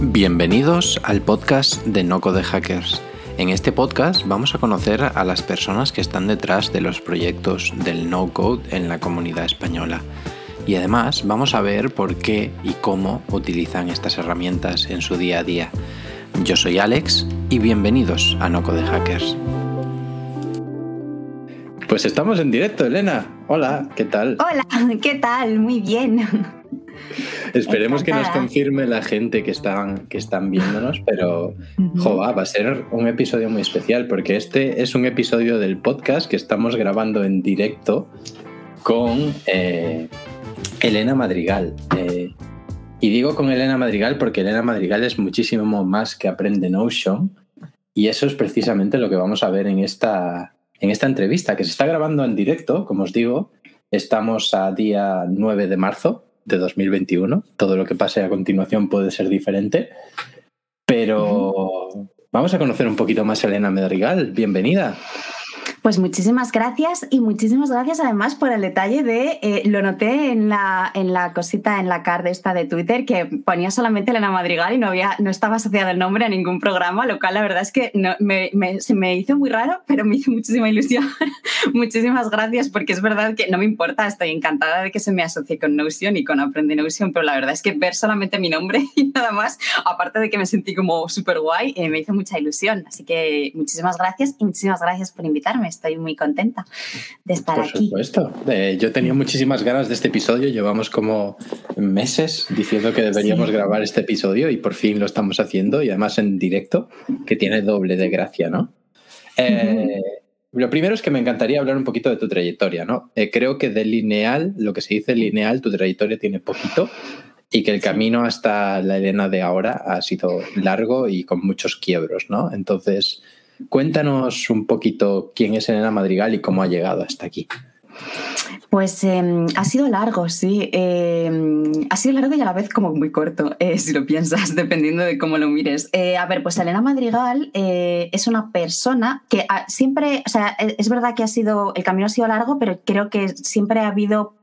Bienvenidos al podcast de Noco de Hackers. En este podcast vamos a conocer a las personas que están detrás de los proyectos del no-code en la comunidad española. Y además vamos a ver por qué y cómo utilizan estas herramientas en su día a día. Yo soy Alex y bienvenidos a Noco de Hackers. Pues estamos en directo, Elena. Hola, ¿qué tal? Hola, ¿qué tal? Muy bien. Esperemos que nos confirme la gente que están, que están viéndonos, pero va a ser un episodio muy especial porque este es un episodio del podcast que estamos grabando en directo con eh, Elena Madrigal. Eh, y digo con Elena Madrigal porque Elena Madrigal es muchísimo más que aprende Notion y eso es precisamente lo que vamos a ver en esta, en esta entrevista que se está grabando en directo, como os digo. Estamos a día 9 de marzo de 2021. Todo lo que pase a continuación puede ser diferente. Pero vamos a conocer un poquito más a Elena Madrigal. Bienvenida. Pues muchísimas gracias y muchísimas gracias además por el detalle de, eh, lo noté en la, en la cosita, en la card esta de Twitter, que ponía solamente Elena Madrigal y no, había, no estaba asociado el nombre a ningún programa, lo cual la verdad es que no, me, se me hizo muy raro, pero me hizo muchísima ilusión. muchísimas gracias porque es verdad que no me importa, estoy encantada de que se me asocie con Notion y con Aprende Notion, pero la verdad es que ver solamente mi nombre y nada más, aparte de que me sentí como súper guay, eh, me hizo mucha ilusión. Así que muchísimas gracias y muchísimas gracias por invitarme estoy muy contenta de estar aquí. Por supuesto. Eh, yo tenía muchísimas ganas de este episodio. Llevamos como meses diciendo que deberíamos grabar este episodio y por fin lo estamos haciendo y además en directo, que tiene doble de gracia, ¿no? Eh, lo primero es que me encantaría hablar un poquito de tu trayectoria, ¿no? Eh, creo que de lineal, lo que se dice lineal, tu trayectoria tiene poquito y que el camino hasta la Elena de ahora ha sido largo y con muchos quiebros, ¿no? Entonces, Cuéntanos un poquito quién es Elena Madrigal y cómo ha llegado hasta aquí. Pues em, ha sido largo, sí. Em, ha sido largo y a la vez como muy corto, eh, si lo piensas, dependiendo de cómo lo mires. Eh, a ver, pues Elena Madrigal eh, es una persona que ah, siempre, o sea, e, es verdad que ha sido, el camino ha sido largo, pero creo que siempre ha habido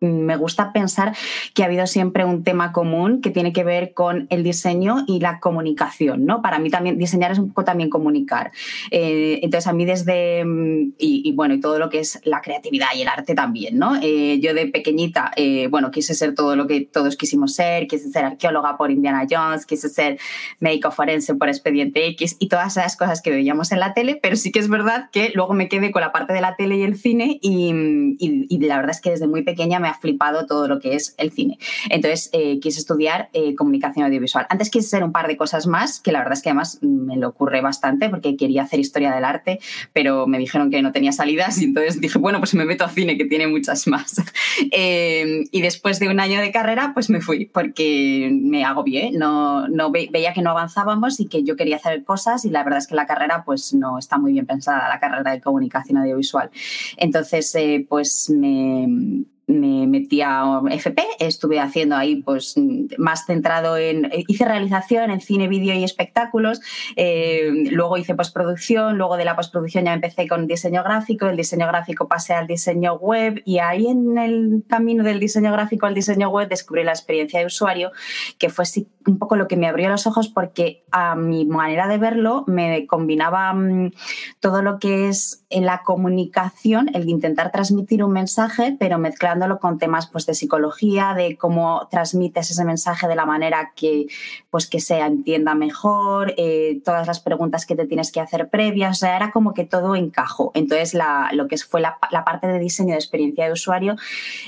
me gusta pensar que ha habido siempre un tema común que tiene que ver con el diseño y la comunicación, ¿no? Para mí también diseñar es un poco también comunicar. Eh, entonces a mí desde, mm, y, bueno, y todo lo que es la creatividad y el arte también, ¿no? Eh, yo de pequeñita, eh, bueno, quise ser todo lo que todos quisimos ser, quise ser arqueóloga por Indiana Jones, quise ser médico forense por Expediente X y todas esas cosas que veíamos en la tele, pero sí que es verdad que luego me quedé con la parte de la tele y el cine y, y, y la verdad es que desde muy pequeña me flipado todo lo que es el cine. Entonces eh, quise estudiar eh, comunicación audiovisual. Antes quise ser un par de cosas más, que la verdad es que además me lo ocurre bastante porque quería hacer historia del arte, pero me dijeron que no tenía salidas y entonces dije, bueno, pues me meto a cine, que tiene muchas más. Eh, y después de un año de carrera, pues me fui porque me agobié, no, no veía que no avanzábamos y que yo quería hacer cosas y la verdad es que la carrera pues no está muy bien pensada, la carrera de comunicación audiovisual. Entonces, pues me, me metí a FP, estuve haciendo ahí pues más centrado en, hice realización en cine, vídeo y espectáculos, eh, luego hice postproducción, luego de la postproducción ya empecé con diseño gráfico, el diseño gráfico pasé al diseño web y ahí en el camino del diseño gráfico al diseño web descubrí la experiencia de usuario, que fue un poco lo que me abrió los ojos porque a mi manera de verlo me combinaba mm, todo lo que es en la comunicación, el intentar transmitir un mensaje, pero mezclando con temas pues, de psicología, de cómo transmites ese mensaje de la manera que, pues, que se entienda mejor, eh, todas las preguntas que te tienes que hacer previas, o sea, era como que todo encajó. Entonces, la, lo que fue la, parte de diseño de experiencia de usuario,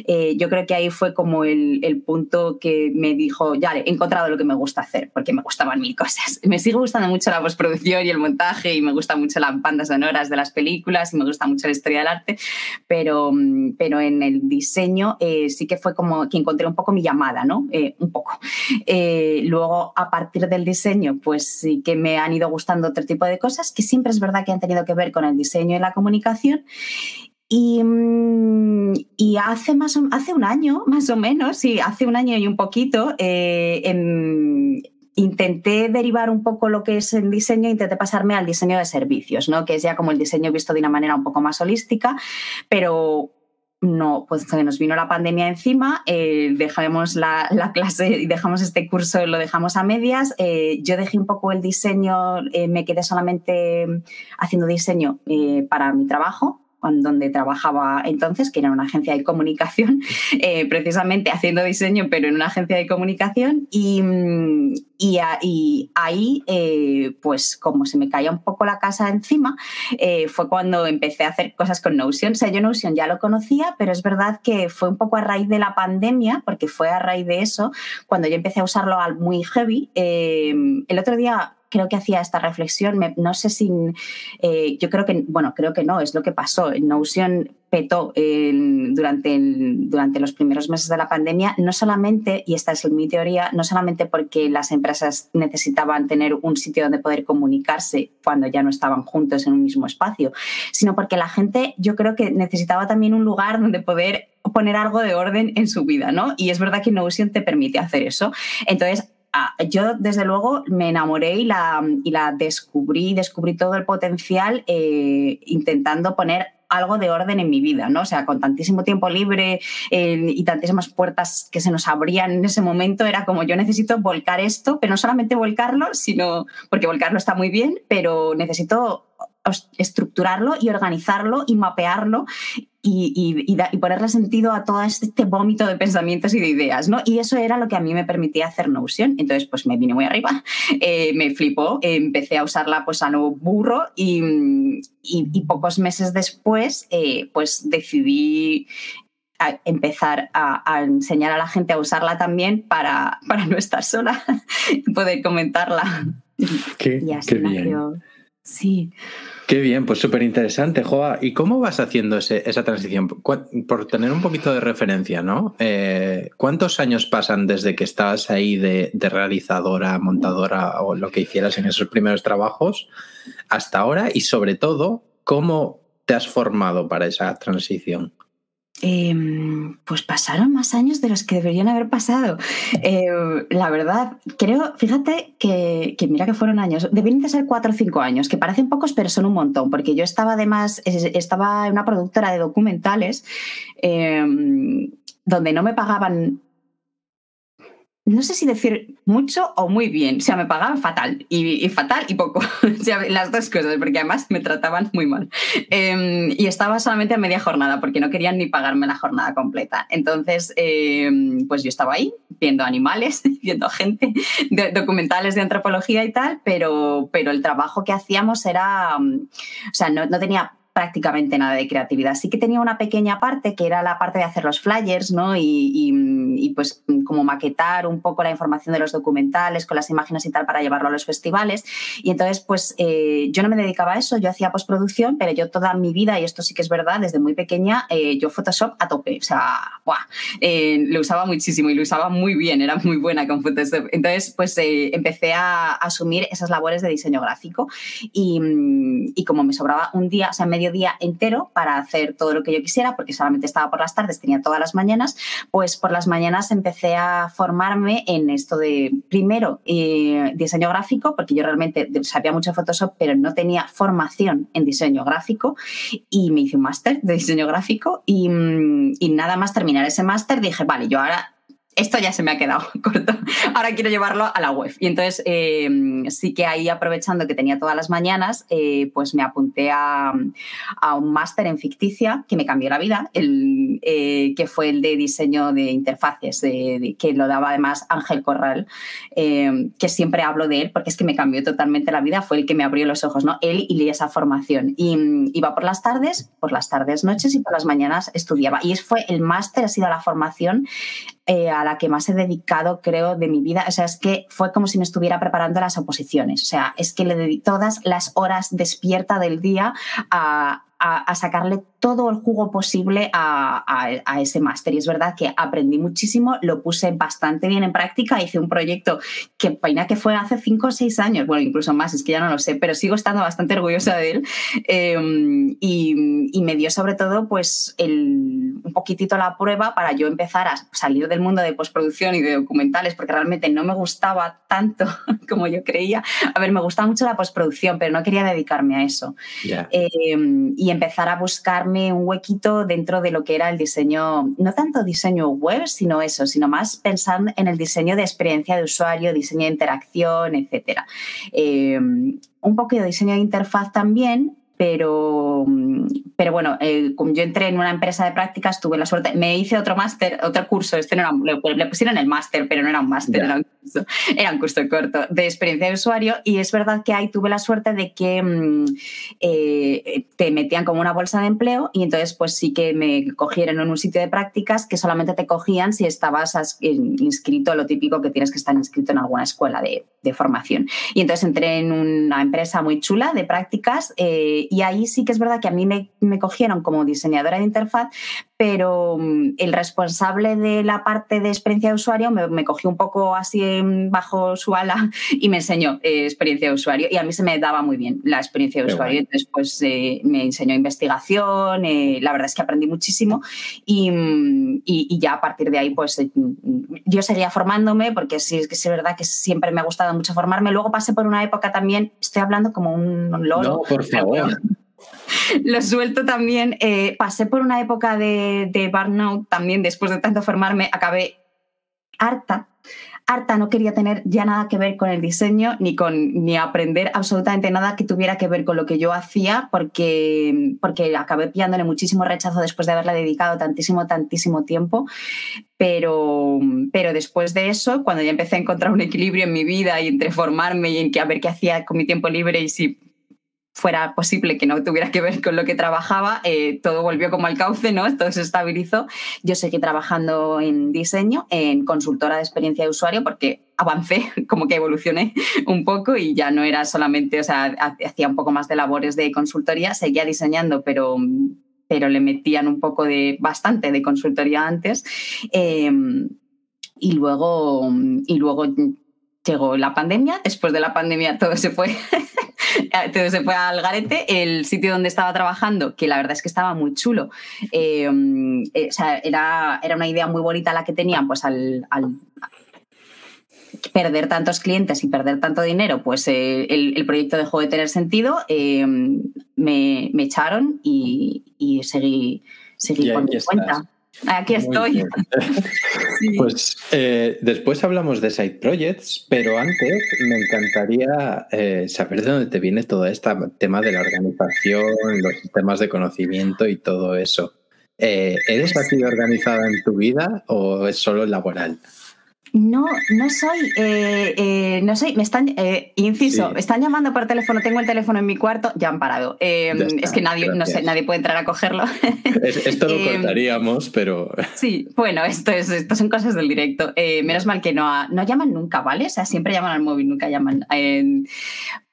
eh, yo creo que ahí fue como el, el, punto que me dijo, ya he encontrado lo que me gusta hacer, porque me gustaban mil cosas. Me sigue gustando mucho la postproducción y el montaje, y me gusta mucho las bandas sonoras de las películas, y me gusta mucho la historia del arte, pero, pero en el diseño eh, sí que fue como que encontré un poco mi llamada, ¿no? Eh, un poco. Eh, luego, a partir del diseño, pues sí que me han ido gustando otro tipo de cosas que siempre es verdad que han tenido que ver con el diseño y la comunicación. Y, mm, hace, más, hace un año, más o menos, sí, hace un año y un poquito, em, intenté derivar un poco lo que es el diseño, intenté pasarme al diseño de servicios, ¿no? que es ya como el diseño visto de una manera un poco más holística, pero no, pues se nos vino la pandemia encima, eh, dejamos la, clase y dejamos este curso, lo dejamos a medias. Eh, yo dejé un poco el diseño, eh, me quedé solamente haciendo diseño para mi trabajo, donde trabajaba entonces, que era una agencia de comunicación, eh, precisamente haciendo diseño, pero en una agencia de comunicación. Y, y, ahí, eh, pues como se me caía un poco la casa encima, eh, fue cuando empecé a hacer cosas con Notion. O sea, yo Notion ya lo conocía, pero es verdad que fue un poco a raíz de la pandemia, porque fue a raíz de eso, cuando yo empecé a usarlo muy heavy. el otro día creo que hacía esta reflexión, no sé si, eh, yo creo que, bueno, creo que no, es lo que pasó. Notion petó durante, durante los primeros meses de la pandemia, no solamente, y esta es mi teoría, no solamente porque las empresas necesitaban tener un sitio donde poder comunicarse cuando ya no estaban juntos en un mismo espacio, sino porque la gente yo creo que necesitaba también un lugar donde poder poner algo de orden en su vida, ¿no? Y es verdad que Notion te permite hacer eso. Entonces, yo desde luego me enamoré y la, y la descubrí, descubrí todo el potencial eh, intentando poner algo de orden en mi vida, ¿no? O sea, con tantísimo tiempo libre y tantísimas puertas que se nos abrían en ese momento, era como yo necesito volcar esto, pero no solamente volcarlo, sino, porque volcarlo está muy bien, pero necesito estructurarlo y organizarlo y mapearlo y, ponerle sentido a todo este vómito de pensamientos y de ideas, ¿no? Y eso era lo que a mí me permitía hacer Notion. Entonces, pues me vine muy arriba, eh, me flipó, empecé a usarla pues a lo burro y, pocos meses después, eh, pues decidí empezar a, enseñar a la gente a usarla también para, para no estar sola y poder comentarla. Qué, y así bien. Sí. Qué bien, pues súper interesante, Joa. ¿Y cómo vas haciendo esa transición? Por tener un poquito de referencia, ¿no? Eh, ¿Cuántos años pasan desde que estás ahí de, realizadora, montadora o lo que hicieras en esos primeros trabajos hasta ahora? Y sobre todo, ¿cómo te has formado para esa transición? Em, pues pasaron más años de los que deberían haber pasado. Em, la verdad, creo, fíjate que, mira que fueron años, deberían de ser cuatro o cinco años, que parecen pocos, pero son un montón, porque yo estaba además, estaba en una productora de documentales em, donde no me pagaban no sé si decir mucho o muy bien. O sea, me pagaban fatal y, fatal y poco. o sea, las dos cosas, porque además me trataban muy mal. Em, y estaba solamente a media jornada porque no querían ni pagarme la jornada completa. Entonces, em, pues yo estaba ahí viendo animales, viendo gente, documentales de antropología y tal, pero, pero el trabajo que hacíamos era, o sea, no, no tenía prácticamente nada de creatividad. Sí que tenía una pequeña parte que era la parte de hacer los flyers, ¿no? Y, pues como maquetar un poco la información de los documentales con las imágenes y tal para llevarlo a los festivales. Y entonces, pues eh, yo no me dedicaba a eso, yo hacía postproducción, pero yo toda mi vida, y esto sí que es verdad, desde muy pequeña, eh, yo Photoshop a tope. O sea, ¡buah! Eh, lo usaba muchísimo y lo usaba muy bien, era muy buena con Photoshop. Entonces, pues empecé a asumir esas labores de diseño gráfico y, y como me sobraba un día, o sea, medio día entero para hacer todo lo que yo quisiera, porque solamente estaba por las tardes, tenía todas las mañanas, pues por las mañanas empecé a formarme en esto de, primero, eh, diseño gráfico, porque yo realmente sabía mucho Photoshop, pero no tenía formación en diseño gráfico, y me hice un máster de diseño gráfico, y, y nada más terminar ese máster dije, vale, yo ahora esto ya se me ha quedado corto, ahora quiero llevarlo a la web. Y entonces eh, sí que ahí aprovechando que tenía todas las mañanas, eh, pues me apunté a, un máster en ficticia que me cambió la vida, el, eh, que fue el de diseño de interfaces, que lo daba además Ángel Corral, que siempre hablo de él porque es que me cambió totalmente la vida, fue el que me abrió los ojos, ¿no? Él y esa formación. Y iba por las tardes, por las tardes, noches y por las mañanas estudiaba. Y fue el máster, ha sido la formación eh, a la que más he dedicado, creo, de mi vida. O sea, es que fue como si me estuviera preparando las oposiciones. O sea, es que le dediqué todas las horas despierta del día a, a, sacarle todo el jugo posible a, ese máster. Y es verdad que aprendí muchísimo, lo puse bastante bien en práctica, hice un proyecto que peina que fue hace cinco o seis años, bueno, incluso más, es que ya no lo sé, pero sigo estando bastante orgullosa de él. Em, y, me dio sobre todo pues el, un poquitito la prueba para yo empezar a salir del mundo de postproducción y de documentales, porque realmente no me gustaba tanto como yo creía. A ver, me gustaba mucho la postproducción, pero no quería dedicarme a eso. Em, y y empezar a buscarme un huequito dentro de lo que era el diseño, no tanto diseño web, sino eso, sino más pensando en el diseño de experiencia de usuario, diseño de interacción, etc. Eh, un poco de diseño de interfaz también, pero, pero bueno, eh, como yo entré en una empresa de prácticas, tuve la suerte, me hice otro máster, otro curso, este no era, le, pusieron el máster, pero no era un máster, era, un curso, era un curso corto de experiencia de usuario y es verdad que ahí tuve la suerte de que mm, eh, te metían como una bolsa de empleo y entonces pues sí que me cogieron en un sitio de prácticas que solamente te cogían si estabas inscrito, lo típico que tienes que estar inscrito en alguna escuela de, de formación. Y entonces entré en una empresa muy chula de prácticas. Eh, y ahí sí que es verdad que a mí me, me cogieron como diseñadora de interfaz, pero mm, el responsable de la parte de experiencia de usuario me, cogió un poco así bajo su ala y me enseñó eh, experiencia de usuario y a mí se me daba muy bien la experiencia de usuario. Entonces, pues eh, me enseñó investigación, eh, la verdad es que aprendí muchísimo mm, y, y, ya a partir de ahí, pues yo seguía formándome porque sí, es que es verdad que siempre me ha gustado mucho formarme. Luego pasé por una época también, estoy hablando como un, loro. No, por favor. Lo suelto también. Eh, pasé por una época de, de burnout también, después de tanto formarme, acabé harta. Harta no quería tener ya nada que ver con el diseño ni con ni aprender absolutamente nada que tuviera que ver con lo que yo hacía porque, porque acabé pillándole muchísimo rechazo después de haberla dedicado tantísimo, tantísimo tiempo. Pero, pero después de eso, cuando ya empecé a encontrar un equilibrio en mi vida y entre formarme y en que a ver qué hacía con mi tiempo libre y si fuera posible que no tuviera que ver con lo que trabajaba, eh, todo volvió como al cauce, ¿no? Todo se estabilizó. Yo seguí trabajando en diseño, en consultora de experiencia de usuario, porque avancé, como que evolucioné un poco y ya no era solamente, o sea, hacía un poco más de labores de consultoría, seguía diseñando, pero, pero le metían un poco de, bastante de consultoría antes. Em, y luego, y luego llegó la pandemia, después de la pandemia todo se fue Entonces se fue al garete, el sitio donde estaba trabajando, que la verdad es que estaba muy chulo. Eh, eh, o sea, era, era, una idea muy bonita la que tenían, pues al, perder tantos clientes y perder tanto dinero, pues eh, el, proyecto dejó de tener sentido, me, echaron y, seguí, seguí por mi cuenta. Aquí estoy. Pues eh, después hablamos de side projects, pero antes me encantaría eh, saber de dónde te viene todo este tema de la organización, los sistemas de conocimiento y todo eso. Eh, ¿Eres así organizada en tu vida o es solo laboral? No, no soy, eh, eh, no soy, me están, eh, inciso, me están llamando por teléfono, tengo el teléfono en mi cuarto, ya han parado. es que nadie, no sé, nadie puede entrar a cogerlo. esto lo cortaríamos, pero... Sí, bueno, esto, es, esto son cosas del directo. menos mal que no, no llaman nunca, ¿vale? O sea, siempre llaman al móvil, nunca llaman.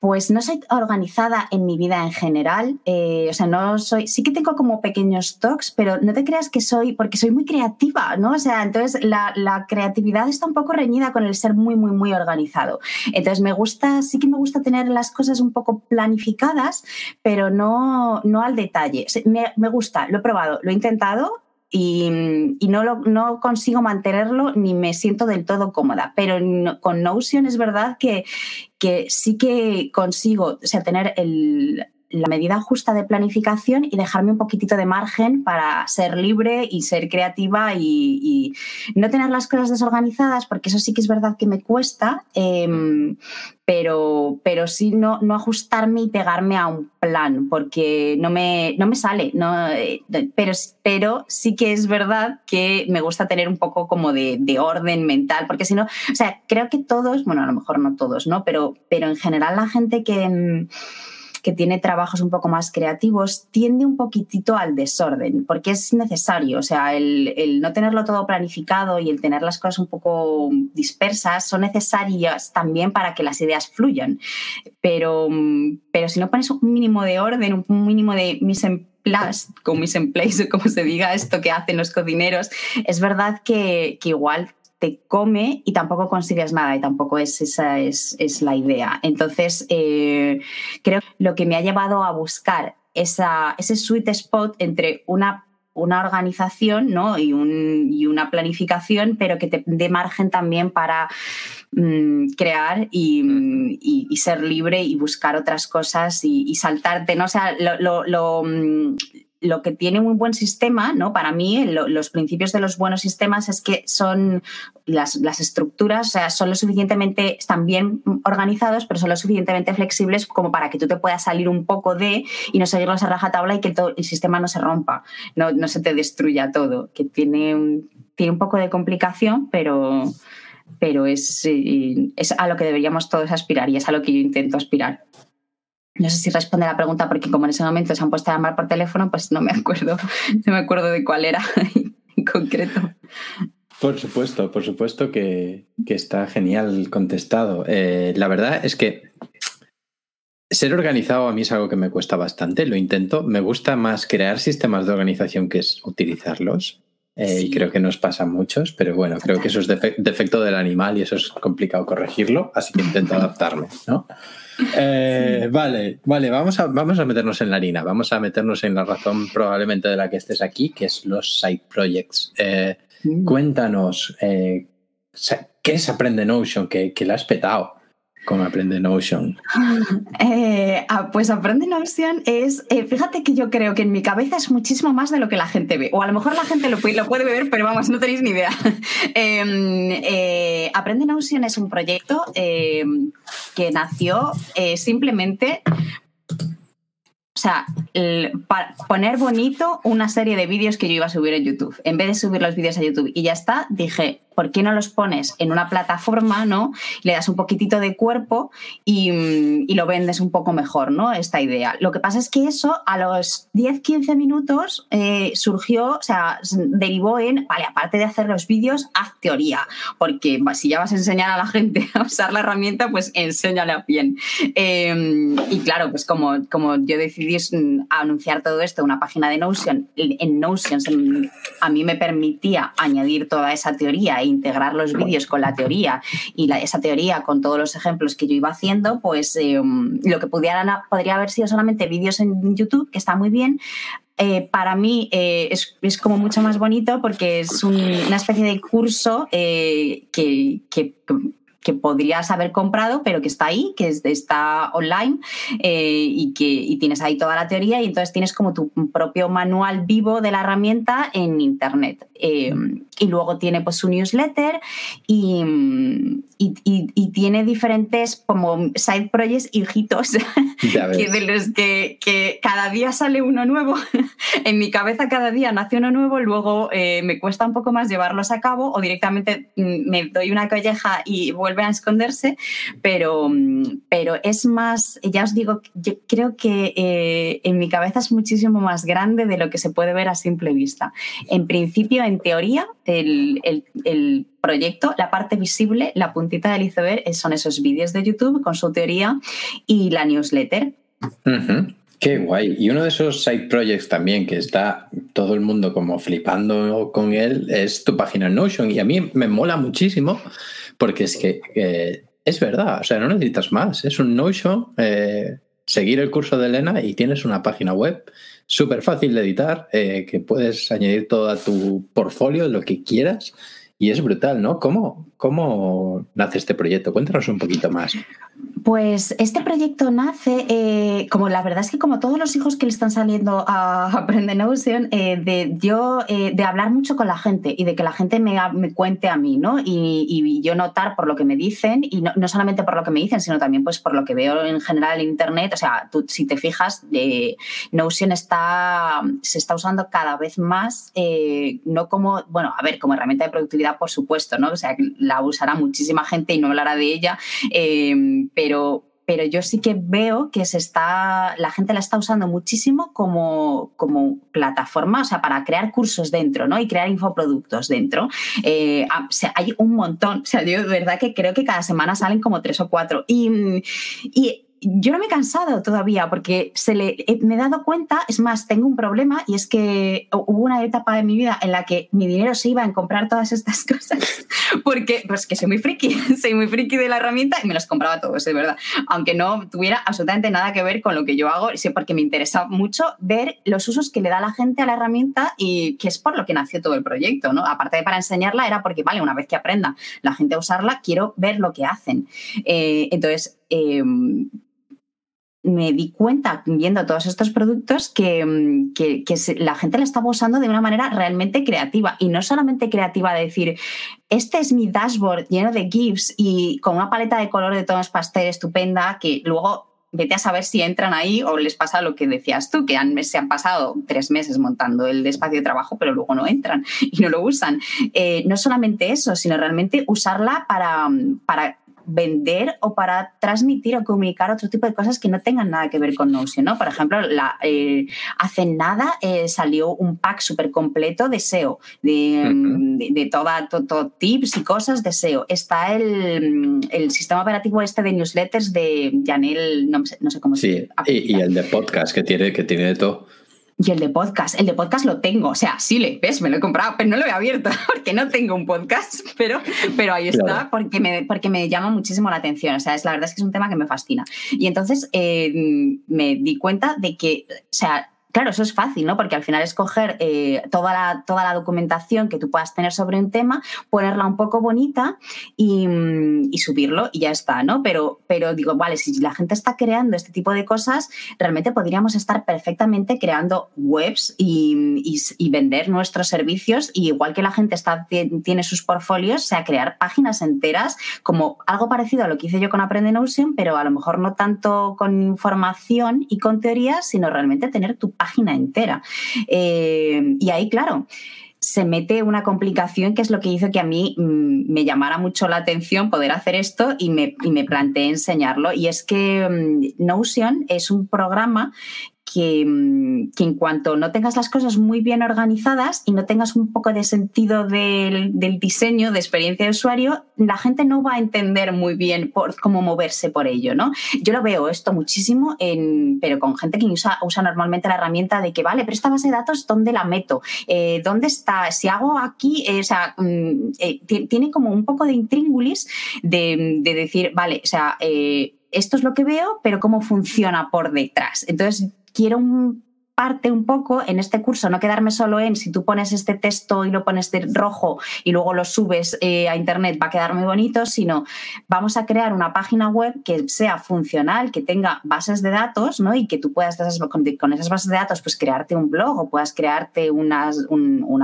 Pues no soy organizada en mi vida en general, o sea, no soy, sí que tengo como pequeños talks, pero no te creas que soy, porque soy muy creativa, ¿no? O sea, entonces la, la creatividad está un poco reñida con el ser muy, muy, muy organizado. Entonces me gusta, sí que me gusta tener las cosas un poco planificadas, pero no, no al detalle. Me, me gusta, lo he probado, lo he intentado y, y, no, lo, no consigo mantenerlo ni me siento del todo cómoda. Pero con Notion es verdad que, que sí que consigo o sea, tener el, la medida justa de planificación y dejarme un poquitito de margen para ser libre y ser creativa y, no tener las cosas desorganizadas, porque eso sí que es verdad que me cuesta, em, pero, pero sí no, no ajustarme y pegarme a un plan, porque no me, no me sale. No, eh, pero, pero sí que es verdad que me gusta tener un poco como de, de orden mental, porque si no, o sea, creo que todos, bueno, a lo mejor no todos, ¿no? Pero, pero en general la gente que em, que tiene trabajos un poco más creativos, tiende un poquitito al desorden, porque es necesario, o sea, el, no tenerlo todo planificado y el tener las cosas un poco dispersas son necesarias también para que las ideas fluyan. Pero, pero si no pones un mínimo de orden, un mínimo de mise en place, con mise en place, o como se diga esto que hacen los cocineros, es verdad que, que igual te come y tampoco consigues nada y tampoco es, esa es, la idea. Entonces, eh, creo que lo que me ha llevado a buscar esa, ese sweet spot entre una una organización ¿no? y, una planificación, pero que te dé margen también para mm, crear y, ser libre y buscar otras cosas y, saltarte, ¿no? Sea, lo, mm, que tiene un buen sistema, ¿no? Para mí, los principios de los buenos sistemas es que son las, estructuras, o sea, son lo suficientemente, están bien organizados, pero son lo suficientemente flexibles como para que tú te puedas salir un poco de y no seguirlos a rajatabla y que todo, el sistema no se rompa, no, no se te destruya todo, que tiene, tiene un poco de complicación, pero, pero es, eh, es a lo que deberíamos todos aspirar y es a lo que yo intento aspirar. No sé si responde a la pregunta porque como en ese momento se han puesto a llamar por teléfono, pues no me acuerdo, no me acuerdo de cuál era en concreto. Por supuesto, por supuesto que, está genial contestado. Eh, la verdad es que ser organizado a mí es algo que me cuesta bastante, lo intento. Me gusta más crear sistemas de organización que es utilizarlos. Eh, y creo que nos pasa a muchos, pero bueno, creo que eso es defecto del animal y eso es complicado corregirlo, así que intento adaptarme, ¿no? Eh, vale, vale, vamos a, vamos a meternos en la harina, vamos a meternos en la razón probablemente de la que estés aquí, que es los side projects. Eh, mm. Cuéntanos, eh, ¿qué es Aprende Notion? Que, que la has petado. ¿Cómo aprende Notion? Eh, ah, pues aprende Notion es, eh, fíjate que yo creo que en mi cabeza es muchísimo más de lo que la gente ve. O a lo mejor la gente lo, puede ver, pero vamos, no tenéis ni idea. Em, eh, aprende Notion es un proyecto em, que nació simplemente o sea, para poner bonito una serie de vídeos que yo iba a subir en YouTube. En vez de subir los vídeos a YouTube y ya está, dije, ¿por qué no los pones en una plataforma, ¿no? Le das un poquitito de cuerpo y, mm, y, lo vendes un poco mejor, ¿no? Esta idea. Lo que pasa es que eso a los 10-15 minutos eh, surgió, o sea, derivó en, vale, aparte de hacer los vídeos, haz teoría, porque si ya vas a enseñar a la gente a usar la herramienta, pues enséñale bien. Em, y claro, pues como, como yo decidí mm, anunciar todo esto una página de Notion, en Notion a mí me permitía añadir toda esa teoría integrar los vídeos con la teoría. Y esa teoría con todos los ejemplos que yo iba haciendo, pues eh, lo que pudiera, podría haber sido solamente vídeos en YouTube, que está muy bien, eh, para mí eh, es, como mucho más bonito porque es una especie de curso que, que, que podrías haber comprado, pero que está ahí, que está online eh, y que tienes ahí toda la teoría y entonces tienes como tu propio manual vivo de la herramienta en Internet. Eh, y luego tiene pues su newsletter y, y, tiene diferentes como side projects hijitos que de los que, que, cada día sale uno nuevo. en mi cabeza cada día nace uno nuevo, luego eh, me cuesta un poco más llevarlos a cabo o directamente mm, me doy una colleja y vuelve a esconderse, pero, mm, pero es más, ya os digo, yo creo que eh, en mi cabeza es muchísimo más grande de lo que se puede ver a simple vista. En principio, en teoría, el, el proyecto, la parte visible, la puntita del iceberg, son esos vídeos de YouTube con su teoría y la newsletter. Qué guay. Y uno de esos side projects también que está todo el mundo como flipando con él es tu página Notion. Y a mí me mola muchísimo porque es que eh, es verdad, o sea, no necesitas más. Es un Notion, eh, seguir el curso de Elena y tienes una página web súper fácil de editar, que puedes añadir todo a tu portfolio, lo que quieras y es brutal, ¿no? ¿Cómo, ¿Cómo nace este proyecto? Cuéntanos un poquito más. Pues este proyecto nace, eh, como la verdad es que como todos los hijos que le están saliendo a Aprende Notion, eh, de yo eh, de hablar mucho con la gente y de que la gente me, me cuente a mí, ¿no? Y, yo notar por lo que me dicen, y no, no, solamente por lo que me dicen, sino también pues por lo que veo en general en Internet. O sea, tú si te fijas, Notion está, se está usando cada vez más, no como, bueno, a ver, como herramienta de productividad, por supuesto, ¿no? O sea, la usará muchísima gente y no hablará de ella, pero pero, yo sí que veo que se está, la gente la está usando muchísimo como, como plataforma, o sea, para crear cursos dentro, ¿no? Y crear infoproductos dentro. Eh, hay un montón, o sea, yo de verdad que creo que cada semana salen como tres o cuatro. Y yo no me he cansado todavía porque se le, me he dado cuenta, es más, tengo un problema y es que hubo una etapa de mi vida en la que mi dinero se iba en comprar todas estas cosas porque, pues que soy muy friki, soy muy friki de la herramienta y me las compraba todos, es verdad, aunque no tuviera absolutamente nada que ver con lo que yo hago, porque me interesa mucho ver los usos que le da la gente a la herramienta y que es por lo que nació todo el proyecto, ¿no? Aparte de para enseñarla, era porque, vale, una vez que aprenda la gente a usarla, quiero ver lo que hacen. Eh, entonces, em, me di cuenta viendo todos estos productos que, mm, la gente la estaba usando de una manera realmente creativa y no solamente creativa de decir, este es mi dashboard lleno de GIFs y con una paleta de color de tonos pastel estupenda que luego vete a saber si entran ahí o les pasa lo que decías tú, que han, se han pasado tres meses montando el espacio de trabajo, pero luego no entran y no lo usan. Eh, no solamente eso, sino realmente usarla para, para vender o para transmitir o comunicar otro tipo de cosas que no tengan nada que ver con Notion, ¿no? Por ejemplo, la, eh, hace nada eh, salió un pack súper completo de SEO, de, de, toda, todo, tips y cosas de SEO. Está el, el, sistema operativo este de newsletters de Janel, no, sé, no sé cómo se llama. Y, y, el de podcast que tiene, que tiene de todo. Y el de podcast, el de podcast lo tengo, o sea, sí le ves, me lo he comprado, pero no lo he abierto porque no tengo un podcast, pero, pero ahí está porque, me, porque me llama muchísimo la atención, o sea, es la verdad es que es un tema que me fascina. Y entonces eh, me di cuenta de que, o sea, Claro, eso es fácil, ¿no? Porque al final es coger eh, toda, la, toda la documentación que tú puedas tener sobre un tema, ponerla un poco bonita y, subirlo y ya está, ¿no? Pero, pero digo, vale, si la gente está creando este tipo de cosas, realmente podríamos estar perfectamente creando webs y, vender nuestros servicios, y igual que la gente está, tiene sus portfolios, o sea, crear páginas enteras, como algo parecido a lo que hice yo con Aprende Notion, pero a lo mejor no tanto con información y con teorías, sino realmente tener tu página entera. Eh, y ahí, claro, se mete una complicación que es lo que hizo que a mí mm, me llamara mucho la atención poder hacer esto y me, y me planteé enseñarlo. Y es que mm, Notion es un programa Mm, que, en cuanto no tengas las cosas muy bien organizadas y no tengas un poco de sentido del, diseño, de experiencia de usuario, la gente no va a entender muy bien por, cómo moverse por ello, ¿no? Yo lo veo esto muchísimo, en, pero con gente que usa, usa normalmente la herramienta de que, vale, pero esta base de datos, ¿dónde la meto? Eh, ¿Dónde está? Si hago aquí, eh, o sea, mm, eh, tiene como un poco de intríngulis de, de decir, vale, o sea, esto es lo que veo, pero cómo funciona por detrás. Entonces, quiero un parte un poco en este curso, no quedarme solo en si tú pones este texto y lo pones de rojo y luego lo subes eh, a internet va a quedar muy bonito, sino vamos a crear una página web que sea funcional, que tenga bases de datos, ¿no? Y que tú puedas con, esas bases de datos pues crearte un blog o puedas crearte una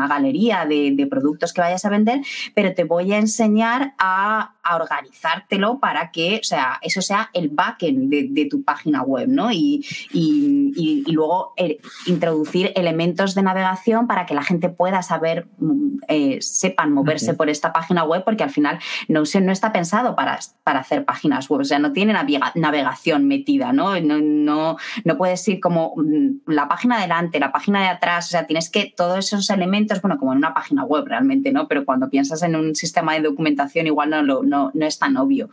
galería de, productos que vayas a vender, pero te voy a enseñar a, organizártelo para que, o sea, eso sea el backend de, tu página web, ¿no? Y, y, y luego el, introducir elementos de navegación para que la gente pueda saber, mm, eh, sepan moverse por esta página web, porque al final Notion no está pensado para, para hacer páginas web, o sea, no tiene navegación metida, ¿no? No, no, no puedes ir como mm, la página de adelante, la página de atrás, o sea, tienes que todos esos elementos, bueno, como en una página web realmente, ¿no? Pero cuando piensas en un sistema de documentación igual no, no, no es tan obvio.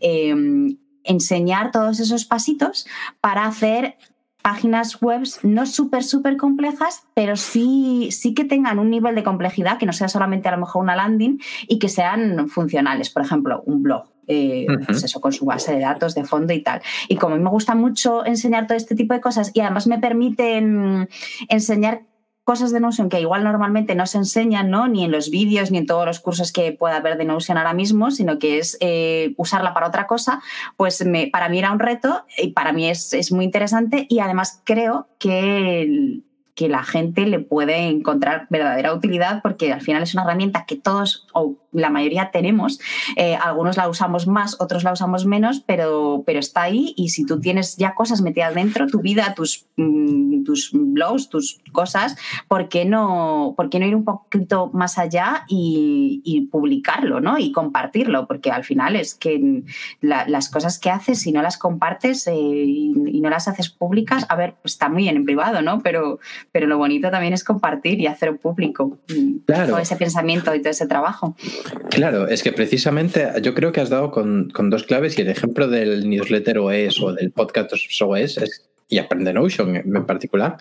Em, enseñar todos esos pasitos para hacer páginas web no súper, súper complejas, pero sí, sí que tengan un nivel de complejidad que no sea solamente a lo mejor una landing y que sean funcionales. Por ejemplo, un blog. Eh, pues eso, con su base de datos de fondo y tal. Y como a mí me gusta mucho enseñar todo este tipo de cosas y además me permiten enseñar cosas de Notion que igual normalmente no se enseñan, ¿no? Ni en los vídeos, ni en todos los cursos que pueda haber de Notion ahora mismo, sino que es eh, usarla para otra cosa, pues me, para mí era un reto y para mí es, es muy interesante y además creo que que la gente le puede encontrar verdadera utilidad porque al final es una herramienta que todos o la mayoría tenemos. Eh, algunos la usamos más, otros la usamos menos, pero, pero está ahí y si tú tienes ya cosas metidas dentro, tu vida, tus, mm, tus blogs, tus cosas, ¿por qué, no, ¿por no ir un poquito más allá y, publicarlo ¿no? y compartirlo? Porque al final es que las cosas que haces, si no las compartes eh, y, no las haces públicas, a ver, está muy bien en privado, ¿no? Pero, pero lo bonito también es compartir y hacer público mm, todo ese pensamiento y todo ese trabajo. Claro, es que precisamente yo creo que has dado con, dos claves y el ejemplo del newsletter OS o del podcast OS es, y Aprende Notion en particular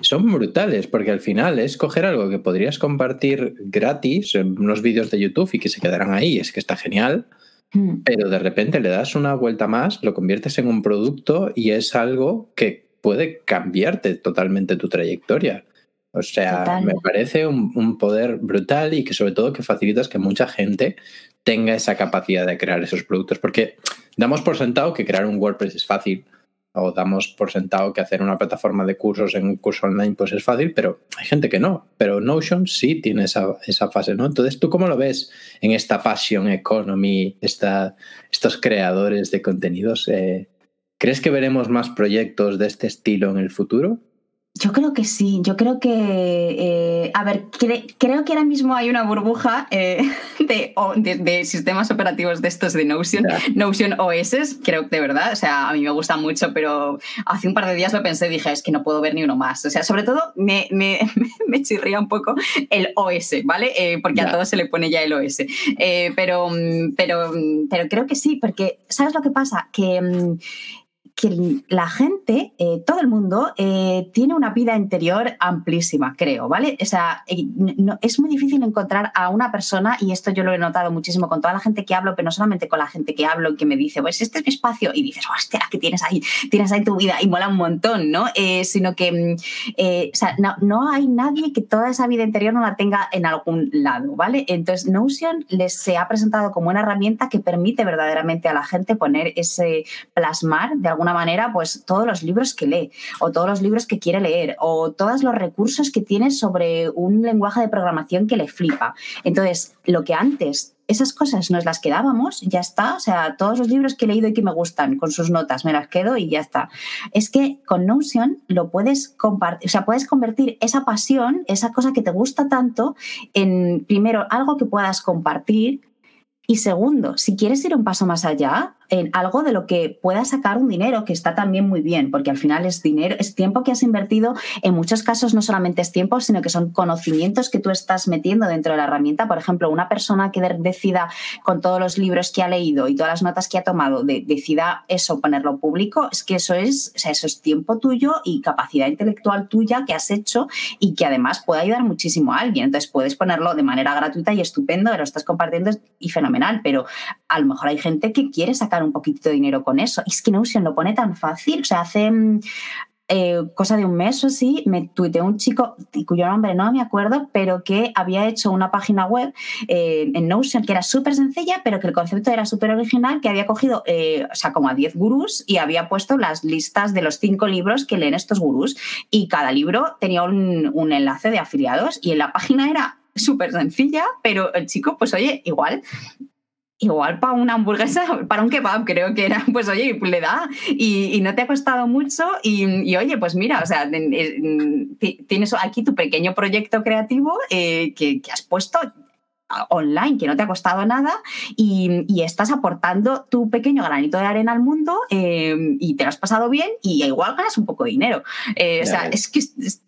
son brutales porque al final es coger algo que podrías compartir gratis en unos vídeos de YouTube y que se quedarán ahí, es que está genial Mm. Pero de repente le das una vuelta más, lo conviertes en un producto y es algo que puede cambiarte totalmente tu trayectoria. O sea, me parece un, poder brutal y que sobre todo que facilitas que mucha gente tenga esa capacidad de crear esos productos. Porque damos por sentado que crear un WordPress es fácil, o damos por sentado que hacer una plataforma de cursos en un curso online pues es fácil, pero hay gente que no. Pero Notion sí tiene esa, fase, ¿no? Entonces, ¿tú cómo lo ves en esta passion economy, esta, estos creadores de contenidos? Eh, ¿Crees que veremos más proyectos de este estilo en el futuro? Yo creo que sí, yo creo que, eh, a ver, creo que ahora mismo hay una burbuja eh, de, sistemas operativos de estos de Notion, Notion OS, creo que de verdad, o sea, a mí me gusta mucho, pero hace un par de días lo pensé y dije, es que no puedo ver ni uno más, o sea, sobre todo me, me, me chirría un poco el OS, ¿vale? Eh, porque a todos se le pone ya el OS, pero, pero, pero creo que sí, porque, ¿sabes lo que pasa? Que mm, que la gente, eh, todo el mundo, eh, tiene una vida interior amplísima, creo, ¿vale? O sea, eh, es muy difícil encontrar a una persona, y esto yo lo he notado muchísimo con toda la gente que hablo, pero no solamente con la gente que hablo y que me dice, pues este es mi espacio, y dices, hostia, que tienes ahí, tienes ahí tu vida, y mola un montón, ¿no? sino que, mm, o sea, no, hay nadie que toda esa vida interior no la tenga en algún lado, ¿vale? Entonces, Notion les se ha presentado como una herramienta que permite verdaderamente a la gente poner ese plasmar de alguna manera, pues todos los libros que lee o todos los libros que quiere leer o todos los recursos que tiene sobre un lenguaje de programación que le flipa. Entonces, lo que antes esas cosas nos las quedábamos, ya está. O sea, todos los libros que he leído y que me gustan, con sus notas, me las quedo y ya está. Es que con Notion lo puedes compartir, o sea, puedes convertir esa pasión, esa cosa que te gusta tanto, en primero algo que puedas compartir. Y segundo, si quieres ir un paso más allá, en algo de lo que pueda sacar un dinero, que está también muy bien, porque al final es dinero, es tiempo que has invertido. En muchos casos no solamente es tiempo, sino que son conocimientos que tú estás metiendo dentro de la herramienta. Por ejemplo, una persona que decida con todos los libros que ha leído y todas las notas que ha tomado, decida eso, ponerlo público, es que eso es, o sea, eso es tiempo tuyo y capacidad intelectual tuya que has hecho y que además puede ayudar muchísimo a alguien. Entonces puedes ponerlo de manera gratuita y estupendo, lo estás compartiendo y fenomenal, pero a lo mejor hay gente que quiere sacar un poquito de dinero con eso. Es que Notion lo pone tan fácil. O sea, hace mm, eh, cosa de un mes o sí, me tuiteó un chico cuyo nombre no me acuerdo, pero que había hecho una página web eh, en Notion que era súper sencilla, pero que el concepto era súper original, que había cogido, eh, o sea, como a 10 gurús y había puesto las listas de los cinco libros que leen estos gurús. Y cada libro tenía un enlace de afiliados y en la página era súper sencilla, pero el chico, pues oye, igual igual para una hamburguesa, para un kebab creo que era, pues oye, le da y, no te ha costado mucho y, oye, pues mira, o sea, tienes aquí tu pequeño proyecto creativo eh, que, has puesto online que no te ha costado nada y, estás aportando tu pequeño granito de arena al mundo eh, y te lo has pasado bien y igual ganas un poco de dinero. Eh, o sea, es que es,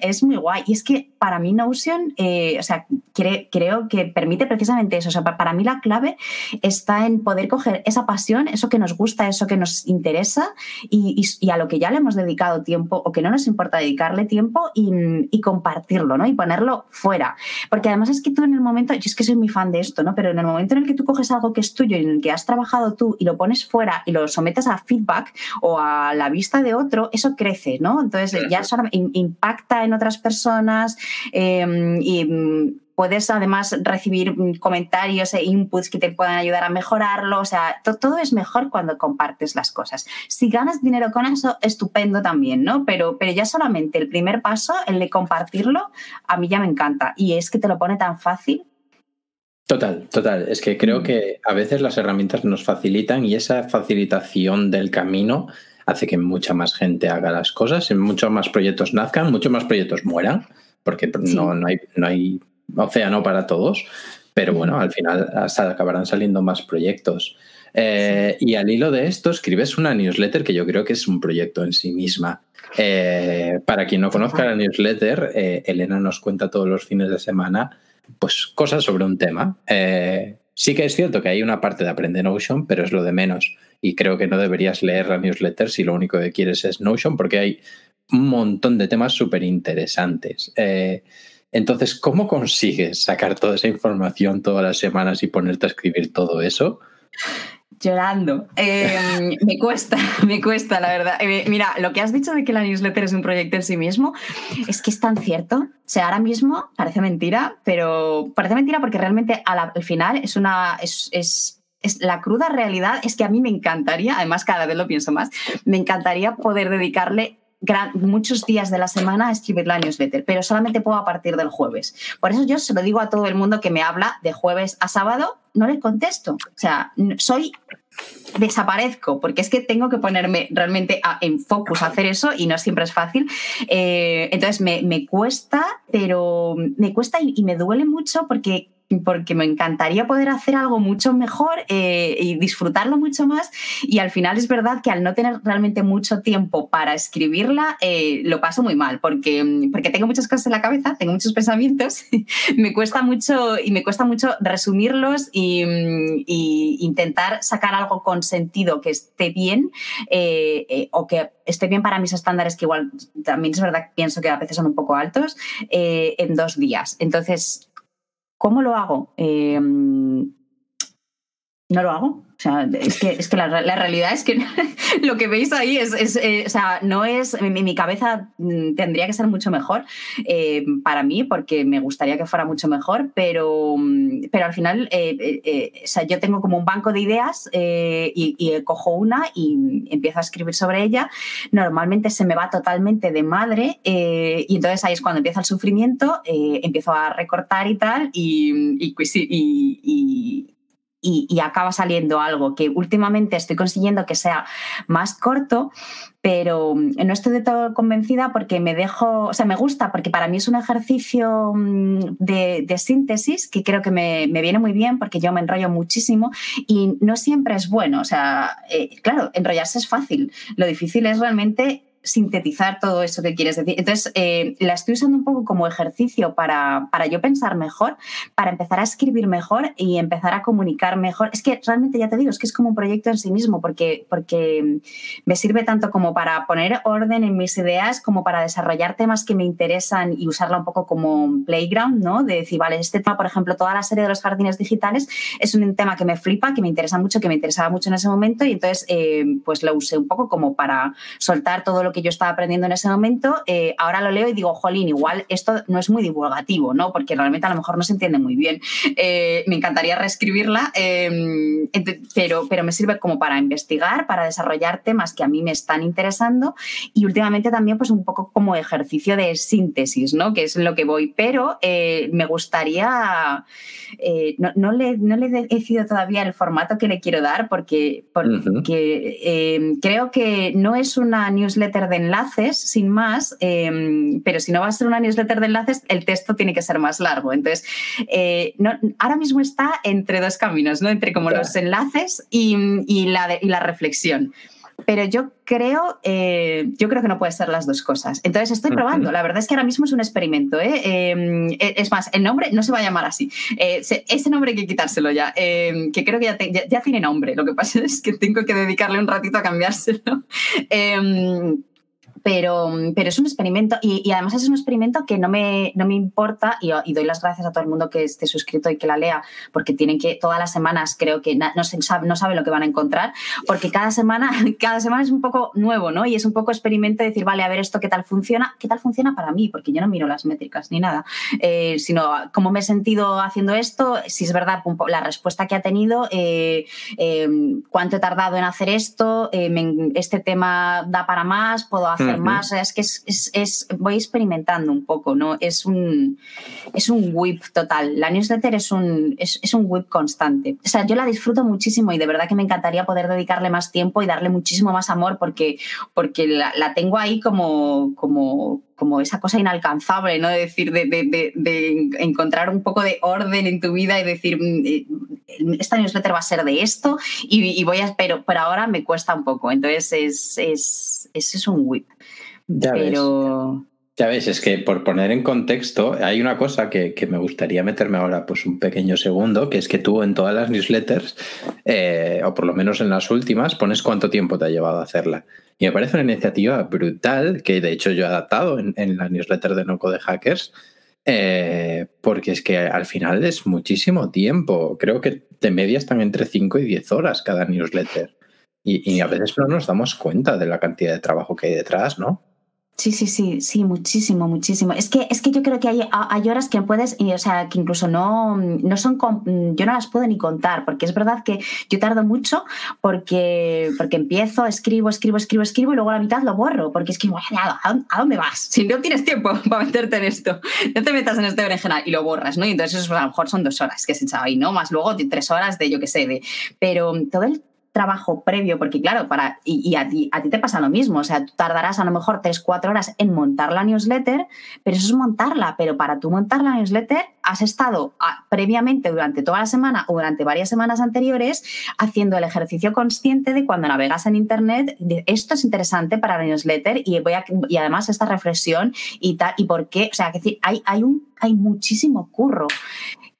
es, muy guay. Y es que para mí Notion, eh, o sea, creo que permite precisamente eso. O sea, para mí la clave está en poder coger esa pasión, eso que nos gusta, eso que nos interesa y, a lo que ya le hemos dedicado tiempo o que no nos importa dedicarle tiempo y, y compartirlo, ¿no? Y ponerlo fuera. Porque además es que tú en el momento yo es que soy muy fan de esto, ¿no? Pero en el momento en el que tú coges algo que es tuyo y en el que has trabajado tú y lo pones fuera y lo sometes a feedback o a la vista de otro, eso crece, ¿no? Entonces ya impacta en otras personas em, y mm, puedes además recibir mm, comentarios e inputs que te puedan ayudar a mejorarlo. O sea, todo es mejor cuando compartes las cosas. Si ganas dinero con eso, estupendo también, ¿no? Pero, pero ya solamente el primer paso, el de compartirlo, a mí ya me encanta. Y es que te lo pone tan fácil Total, total. Es que creo mm. que a veces las herramientas nos facilitan y esa facilitación del camino hace que mucha más gente haga las cosas, muchos más proyectos nazcan, muchos más proyectos mueran, porque no, no, hay, no hay océano para todos, pero bueno, al final hasta acabarán saliendo más proyectos. Eh, y al hilo de esto, escribes una newsletter que yo creo que es un proyecto en sí misma. Eh, para quien no conozca la newsletter, Elena nos cuenta todos los fines de semana pues, cosas sobre un tema. sí que es cierto que hay una parte de aprender Notion, pero es lo de menos. Y creo que no deberías leer la newsletter si lo único que quieres es Notion, porque hay un montón de temas súper interesantes. Entonces, ¿cómo consigues sacar toda esa información todas las semanas y ponerte a escribir todo eso? Llorando. Em, me cuesta, me cuesta, la verdad. Eh, mira, lo que has dicho de que la newsletter es un proyecto en sí mismo, es que es tan cierto. O sea, ahora mismo parece mentira, pero parece mentira porque realmente al, final es una. Es, es, la cruda realidad es que a mí me encantaría, además cada vez lo pienso más, me encantaría poder dedicarle muchos días de la semana a escribir la newsletter, pero solamente puedo a partir del jueves. Por eso yo se lo digo a todo el mundo que me habla de jueves a sábado, no le contesto. O sea, soy desaparezco, porque es que tengo que ponerme realmente en focus a hacer eso y no siempre es fácil. Eh, entonces me, me, cuesta, pero me cuesta y, me duele mucho porque porque me encantaría poder hacer algo mucho mejor eh, y disfrutarlo mucho más. Y al final es verdad que al no tener realmente mucho tiempo para escribirla, eh, lo paso muy mal, porque, porque tengo muchas cosas en la cabeza, tengo muchos pensamientos, me cuesta mucho y me cuesta mucho resumirlos y, intentar sacar algo con sentido que esté bien eh, o que esté bien para mis estándares, que igual también es verdad, pienso que a veces son un poco altos, en dos días. Entonces, ¿Cómo lo hago? Em, no lo hago. O sea, es que, es que la, realidad es que lo que veis ahí es, eh, o sea, no es, mi, mi, cabeza mm, tendría que ser mucho mejor eh, para mí porque me gustaría que fuera mucho mejor, pero, mm, pero al final, eh, o sea, yo tengo como un banco de ideas y, cojo una y empiezo a escribir sobre ella. Normalmente se me va totalmente de madre y entonces ahí es cuando empieza el sufrimiento, empiezo a recortar y tal y y, acaba saliendo algo que últimamente estoy consiguiendo que sea más corto, pero no estoy de todo convencida porque me dejo, o sea, me gusta porque para mí es un ejercicio mm, de, síntesis que creo que me, viene muy bien porque yo me enrollo muchísimo y no siempre es bueno, o sea, eh, claro, enrollarse es fácil, lo difícil es realmente sintetizar todo eso que quieres decir. Entonces, eh, la estoy usando un poco como ejercicio para, para yo pensar mejor, para empezar a escribir mejor y empezar a comunicar mejor. Es que realmente, ya te digo, es que es como un proyecto en sí mismo, porque, porque me sirve tanto como para poner orden en mis ideas, como para desarrollar temas que me interesan y usarla un poco como playground, ¿no? De decir, vale, este tema, por ejemplo, toda la serie de los jardines digitales es un tema que me flipa, que me interesa mucho, que me interesaba mucho en ese momento y entonces, eh, pues lo usé un poco como para soltar todo lo que yo estaba aprendiendo en ese momento, eh, ahora lo leo y digo, jolín, igual esto no es muy divulgativo, ¿no? Porque realmente a lo mejor no se entiende muy bien. Eh, me encantaría reescribirla, em, pero, pero me sirve como para investigar, para desarrollar temas que a mí me están interesando y últimamente también pues un poco como ejercicio de síntesis, ¿no? Que es lo que voy, pero eh, me gustaría, no, le, no le he decidido todavía el formato que le quiero dar porque, porque creo que no es una newsletter de enlaces, sin más, em, pero si no va a ser una newsletter de enlaces, el texto tiene que ser más largo. Entonces, eh, ahora mismo está entre dos caminos, ¿no? Entre como los enlaces y, la y la reflexión pero yo creo, eh, yo creo que no puede ser las dos cosas. Entonces estoy probando. La verdad es que ahora mismo es un experimento. ¿eh? Em, e, es más, el nombre no se va a llamar así. ese nombre hay que quitárselo ya, em, que creo que ya, ya, tiene nombre. Lo que pasa es que tengo que dedicarle un ratito a cambiárselo. Pero, pero es un experimento y, además es un experimento que no me, no me importa y, doy las gracias a todo el mundo que esté suscrito y que la lea, porque tienen que, todas las semanas creo que no, se no sabe lo que van a encontrar, porque cada semana, cada semana es un poco nuevo, ¿no? Y es un poco experimento de decir, vale, a ver esto qué tal funciona, qué tal funciona para mí, porque yo no miro las métricas ni nada, eh, sino cómo me he sentido haciendo esto, si es verdad la respuesta que ha tenido, eh, eh, cuánto he tardado en hacer esto, este tema da para más, puedo hacer más. es que es, voy experimentando un poco, ¿no? Es un, es un whip total. La newsletter es un, es, un whip constante. O sea, yo la disfruto muchísimo y de verdad que me encantaría poder dedicarle más tiempo y darle muchísimo más amor porque, porque la, tengo ahí como, como como esa cosa inalcanzable, ¿no? De decir, de, encontrar un poco de orden en tu vida y decir, mm, eh, esta newsletter va a ser de esto y, voy a, pero, pero ahora me cuesta un poco. Entonces es, es, es un whip. Pero... Ya ves, es que por poner en contexto, hay una cosa que, me gustaría meterme ahora pues un pequeño segundo, que es que tú en todas las newsletters, eh, o por lo menos en las últimas, pones cuánto tiempo te ha llevado a hacerla. Y me parece una iniciativa brutal, que de hecho yo he adaptado en, la newsletter de Noco de Hackers, eh, porque es que al final es muchísimo tiempo. Creo que de media están entre 5 y 10 horas cada newsletter. Y, y a veces no nos damos cuenta de la cantidad de trabajo que hay detrás, ¿no? Sí, sí, sí, sí, muchísimo, muchísimo. Es que, es que yo creo que hay, hay horas que puedes, o sea, que incluso no, no son, yo no las puedo ni contar, porque es verdad que yo tardo mucho porque, porque empiezo, escribo, escribo, escribo, escribo y luego a la mitad lo borro, porque es que, ¿a dónde vas? Si no tienes tiempo para meterte en esto, no te metas en este berenjenal y lo borras, ¿no? Y entonces eso a lo mejor son dos horas que se echado ahí, ¿no? Más luego tres horas de yo qué sé, de, pero todo el trabajo previo, porque claro, para, y, a, ti, a ti te pasa lo mismo, o sea, tú tardarás a lo mejor 3, 4 horas en montar la newsletter, pero eso es montarla, pero para tú montar la newsletter has estado ah, previamente durante toda la semana o durante varias semanas anteriores haciendo el ejercicio consciente de cuando navegas en Internet, de, esto es interesante para la newsletter y, voy a, y además esta reflexión y tal, y por qué, o sea, que decir, hay, hay, un, hay muchísimo curro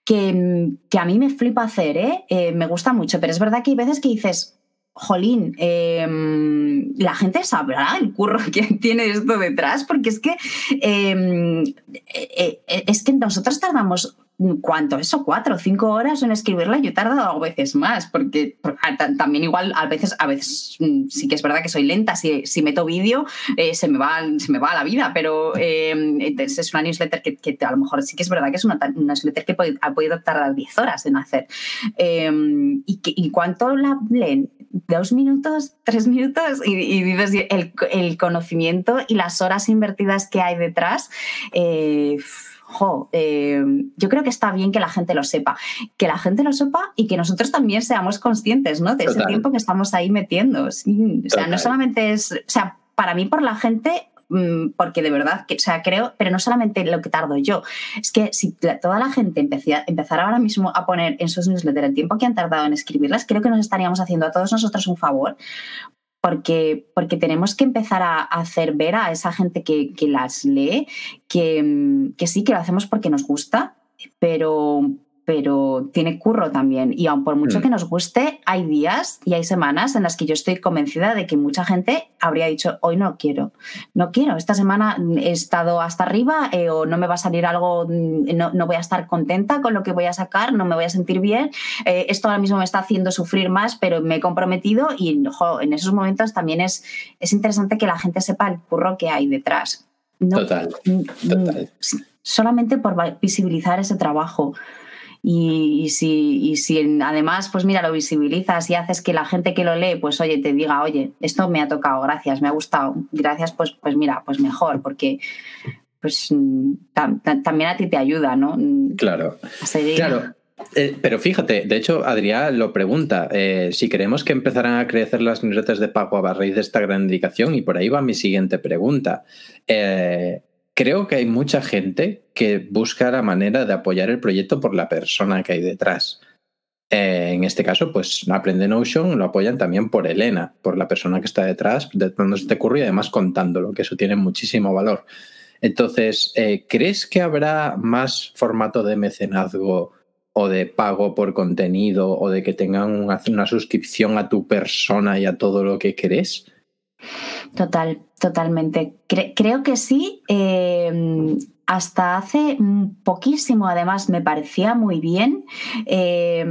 que, a mí me flipa hacer, ¿eh? ¿eh? me gusta mucho, pero es verdad que hay veces que dices, jolín, em, la gente sabrá el curro que tiene esto detrás, porque es que, em, eh, eh, es que nosotros tardamos ¿cuánto? Eso, cuatro o cinco horas en escribirla. Yo he tardado a veces más, porque, también igual a veces, a veces mm, sí que es verdad que soy lenta. Si, si meto vídeo, eh, se, me va, se me va la vida, pero em, es una newsletter que, a lo mejor sí que es verdad que es una, newsletter que ha podido tardar diez horas en hacer. Y, que, ¿Y cuánto la leen? ¿Dos minutos? ¿Tres minutos? Y, y dices el, el, conocimiento y las horas invertidas que hay detrás. Eh, eh, yo creo que está bien que la gente lo sepa, que la gente lo sepa y que nosotros también seamos conscientes ¿no? de ese tiempo que estamos ahí metiendo. o sea, no solamente es, o sea, para mí por la gente porque de verdad, que, o sea, creo, pero no solamente lo que tardo yo, es que si toda la gente empezara ahora mismo a poner en sus newsletters el tiempo que han tardado en escribirlas, creo que nos estaríamos haciendo a todos nosotros un favor, porque, porque tenemos que empezar a, hacer ver a esa gente que, las lee que, que sí, que lo hacemos porque nos gusta, pero, pero tiene curro también. Y aun por mucho mm. que nos guste, hay días y hay semanas en las que yo estoy convencida de que mucha gente habría dicho, hoy no quiero, no quiero, esta semana he estado hasta arriba eh, o no me va a salir algo, mm, no, voy a estar contenta con lo que voy a sacar, no me voy a sentir bien, eh, esto ahora mismo me está haciendo sufrir más, pero me he comprometido y en esos momentos también es, es interesante que la gente sepa el curro que hay detrás. total, mm, total. Solamente por visibilizar ese trabajo. Y, si, si además, pues mira, lo visibilizas y haces que la gente que lo lee, pues oye, te diga, oye, esto me ha tocado, gracias, me ha gustado, gracias, pues, pues mira, pues mejor, porque pues también a ti te ayuda, ¿no? Claro. Claro. Eh, pero fíjate, de hecho, Adrián lo pregunta, eh, si queremos que empezaran a crecer las newsletters de pago a raíz de esta gran indicación, y por ahí va mi siguiente pregunta. Eh, creo que hay mucha gente que busca la manera de apoyar el proyecto por la persona que hay detrás. Eh, en este caso, pues Aprende Notion lo apoyan también por Elena, por la persona que está detrás, dándose este curro y además contándolo, que eso tiene muchísimo valor. Entonces, eh, ¿crees que habrá más formato de mecenazgo o de pago por contenido o de que tengan una, una suscripción a tu persona y a todo lo que crees? Total, totalmente. creo que sí. Eh, hasta hace poquísimo, además, me parecía muy bien, eh,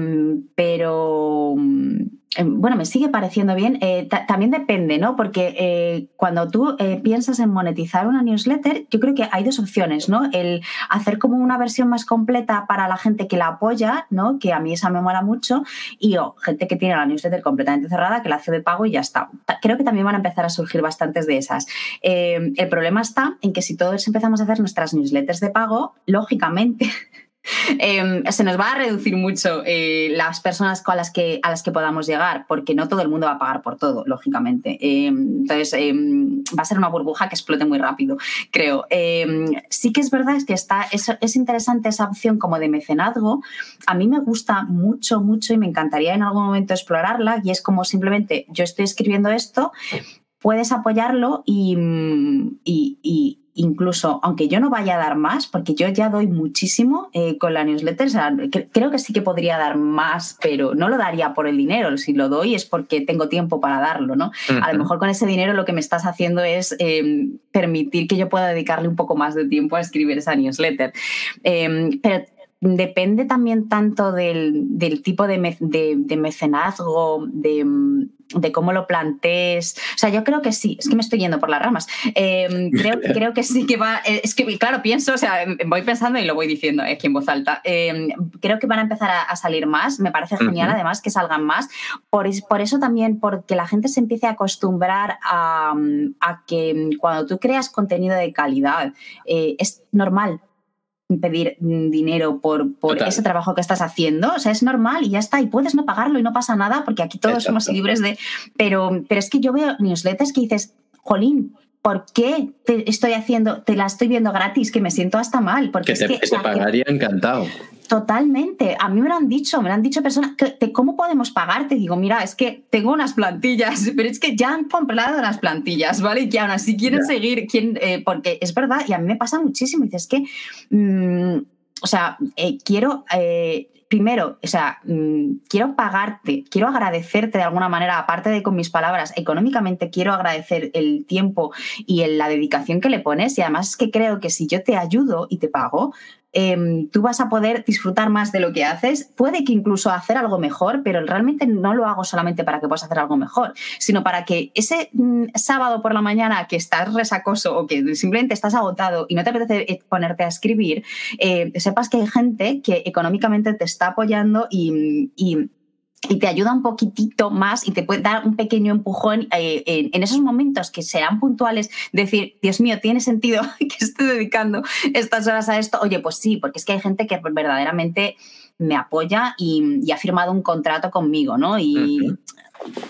pero Em, bueno, me sigue pareciendo bien. Eh, también depende, ¿no? Porque eh, cuando tú eh, piensas en monetizar una newsletter, yo creo que hay dos opciones, ¿no? El hacer como una versión más completa para la gente que la apoya, ¿no? Que a mí esa me mola mucho, y o gente que tiene la newsletter completamente cerrada, que la hace de pago y ya está. Creo que también van a empezar a surgir bastantes de esas. el problema está en que si todos empezamos a hacer nuestras newsletters de pago, lógicamente Em, se nos va a reducir mucho eh, las personas con las que, a las que podamos llegar, porque no todo el mundo va a pagar por todo, lógicamente. Em, entonces, em, va a ser una burbuja que explote muy rápido, creo. sí que es verdad es que está, es, es, interesante esa opción como de mecenazgo. A mí me gusta mucho, mucho y me encantaría en algún momento explorarla y es como simplemente yo estoy escribiendo esto puedes apoyarlo y, y, incluso, aunque yo no vaya a dar más, porque yo ya doy muchísimo eh, con la newsletter, creo que sí que podría dar más, pero no lo daría por el dinero. Si lo doy es porque tengo tiempo para darlo, ¿no? A lo mejor con ese dinero lo que me estás haciendo es em, permitir que yo pueda dedicarle un poco más de tiempo a escribir esa newsletter. Em, pero depende también tanto del, tipo de, mecenazgo, de, cómo lo plantees. O sea, yo creo que sí, es que me estoy yendo por las ramas. Em, creo, creo, que sí que va, eh, es que claro, pienso, o sea, voy pensando y lo voy diciendo aquí en voz alta. Em, creo que van a empezar a, salir más, me parece genial además que salgan más. Por, por, eso también, porque la gente se empiece a acostumbrar a, que cuando tú creas contenido de calidad, eh, es normal pedir dinero por, por ese trabajo que estás haciendo. O sea, es normal y ya está. Y puedes no pagarlo y no pasa nada porque aquí todos somos libres de... Pero, pero es que yo veo newsletters que dices, jolín, ¿por qué te estoy haciendo, te la estoy viendo gratis? Que me siento hasta mal. Porque que te, pagaría encantado. Totalmente. A mí me lo han dicho, me lo han dicho personas, que, ¿cómo podemos pagarte? Digo, mira, es que tengo unas plantillas, pero es que ya han comprado las plantillas, ¿vale? Y que aún así quieren seguir, quieren, eh, porque es verdad, y a mí me pasa muchísimo. Dices que, mm, o sea, eh, quiero... Eh, primero, o sea, mm, quiero pagarte, quiero agradecerte de alguna manera, aparte de con mis palabras, económicamente quiero agradecer el tiempo y la dedicación que le pones y además es que creo que si yo te ayudo y te pago, Em, tú vas a poder disfrutar más de lo que haces, puede que incluso hacer algo mejor, pero realmente no lo hago solamente para que puedas hacer algo mejor, sino para que ese mm, sábado por la mañana que estás resacoso o que simplemente estás agotado y no te apetece eh, ponerte a escribir, eh, sepas que hay gente que económicamente te está apoyando y y te ayuda un poquitito más y te puede dar un pequeño empujón eh, en, esos momentos que serán puntuales, decir, Dios mío, tiene sentido que estoy dedicando estas horas a esto. Oye, pues sí, porque es que hay gente que verdaderamente me apoya y, ha firmado un contrato conmigo, ¿no? Y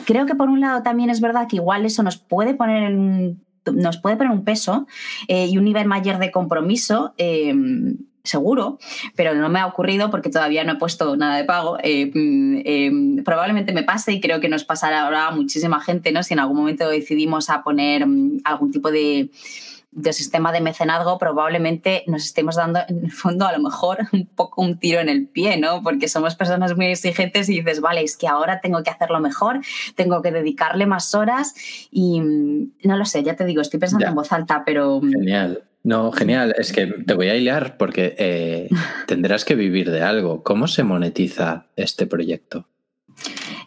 creo que por un lado también es verdad que igual eso nos puede poner en, nos puede poner un peso eh, y un nivel mayor de compromiso. Eh, seguro, pero no me ha ocurrido porque todavía no he puesto nada de pago. Eh, mm, eh, probablemente me pase y creo que nos pasará ahora a muchísima gente, ¿no? Si en algún momento decidimos a poner mm, algún tipo de, sistema de mecenazgo, probablemente nos estemos dando, en el fondo, a lo mejor un poco un tiro en el pie, ¿no? Porque somos personas muy exigentes y dices, vale, es que ahora tengo que hacerlo mejor, tengo que dedicarle más horas y mm, no lo sé, ya te digo, estoy pensando en voz alta, pero... Genial. No, genial. Es que te voy a hilar porque eh, tendrás que vivir de algo. ¿Cómo se monetiza este proyecto?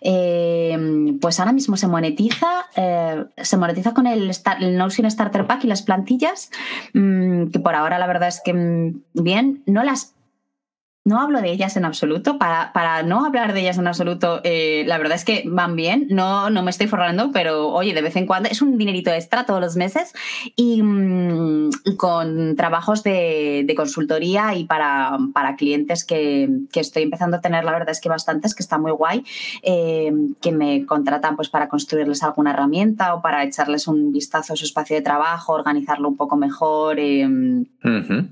Eh, pues ahora mismo se monetiza, eh, se monetiza con el, el, Notion Starter Pack y las plantillas, mm, que por ahora la verdad es que mm, bien, no las no hablo de ellas en absoluto. Para, para no hablar de ellas en absoluto, eh, la verdad es que van bien. No, no me estoy forrando, pero oye, de vez en cuando es un dinerito extra todos los meses y, mm, con trabajos de, consultoría y para, para clientes que, estoy empezando a tener, la verdad es que bastantes, que está muy guay, eh, que me contratan pues para construirles alguna herramienta o para echarles un vistazo a su espacio de trabajo, organizarlo un poco mejor. Eh,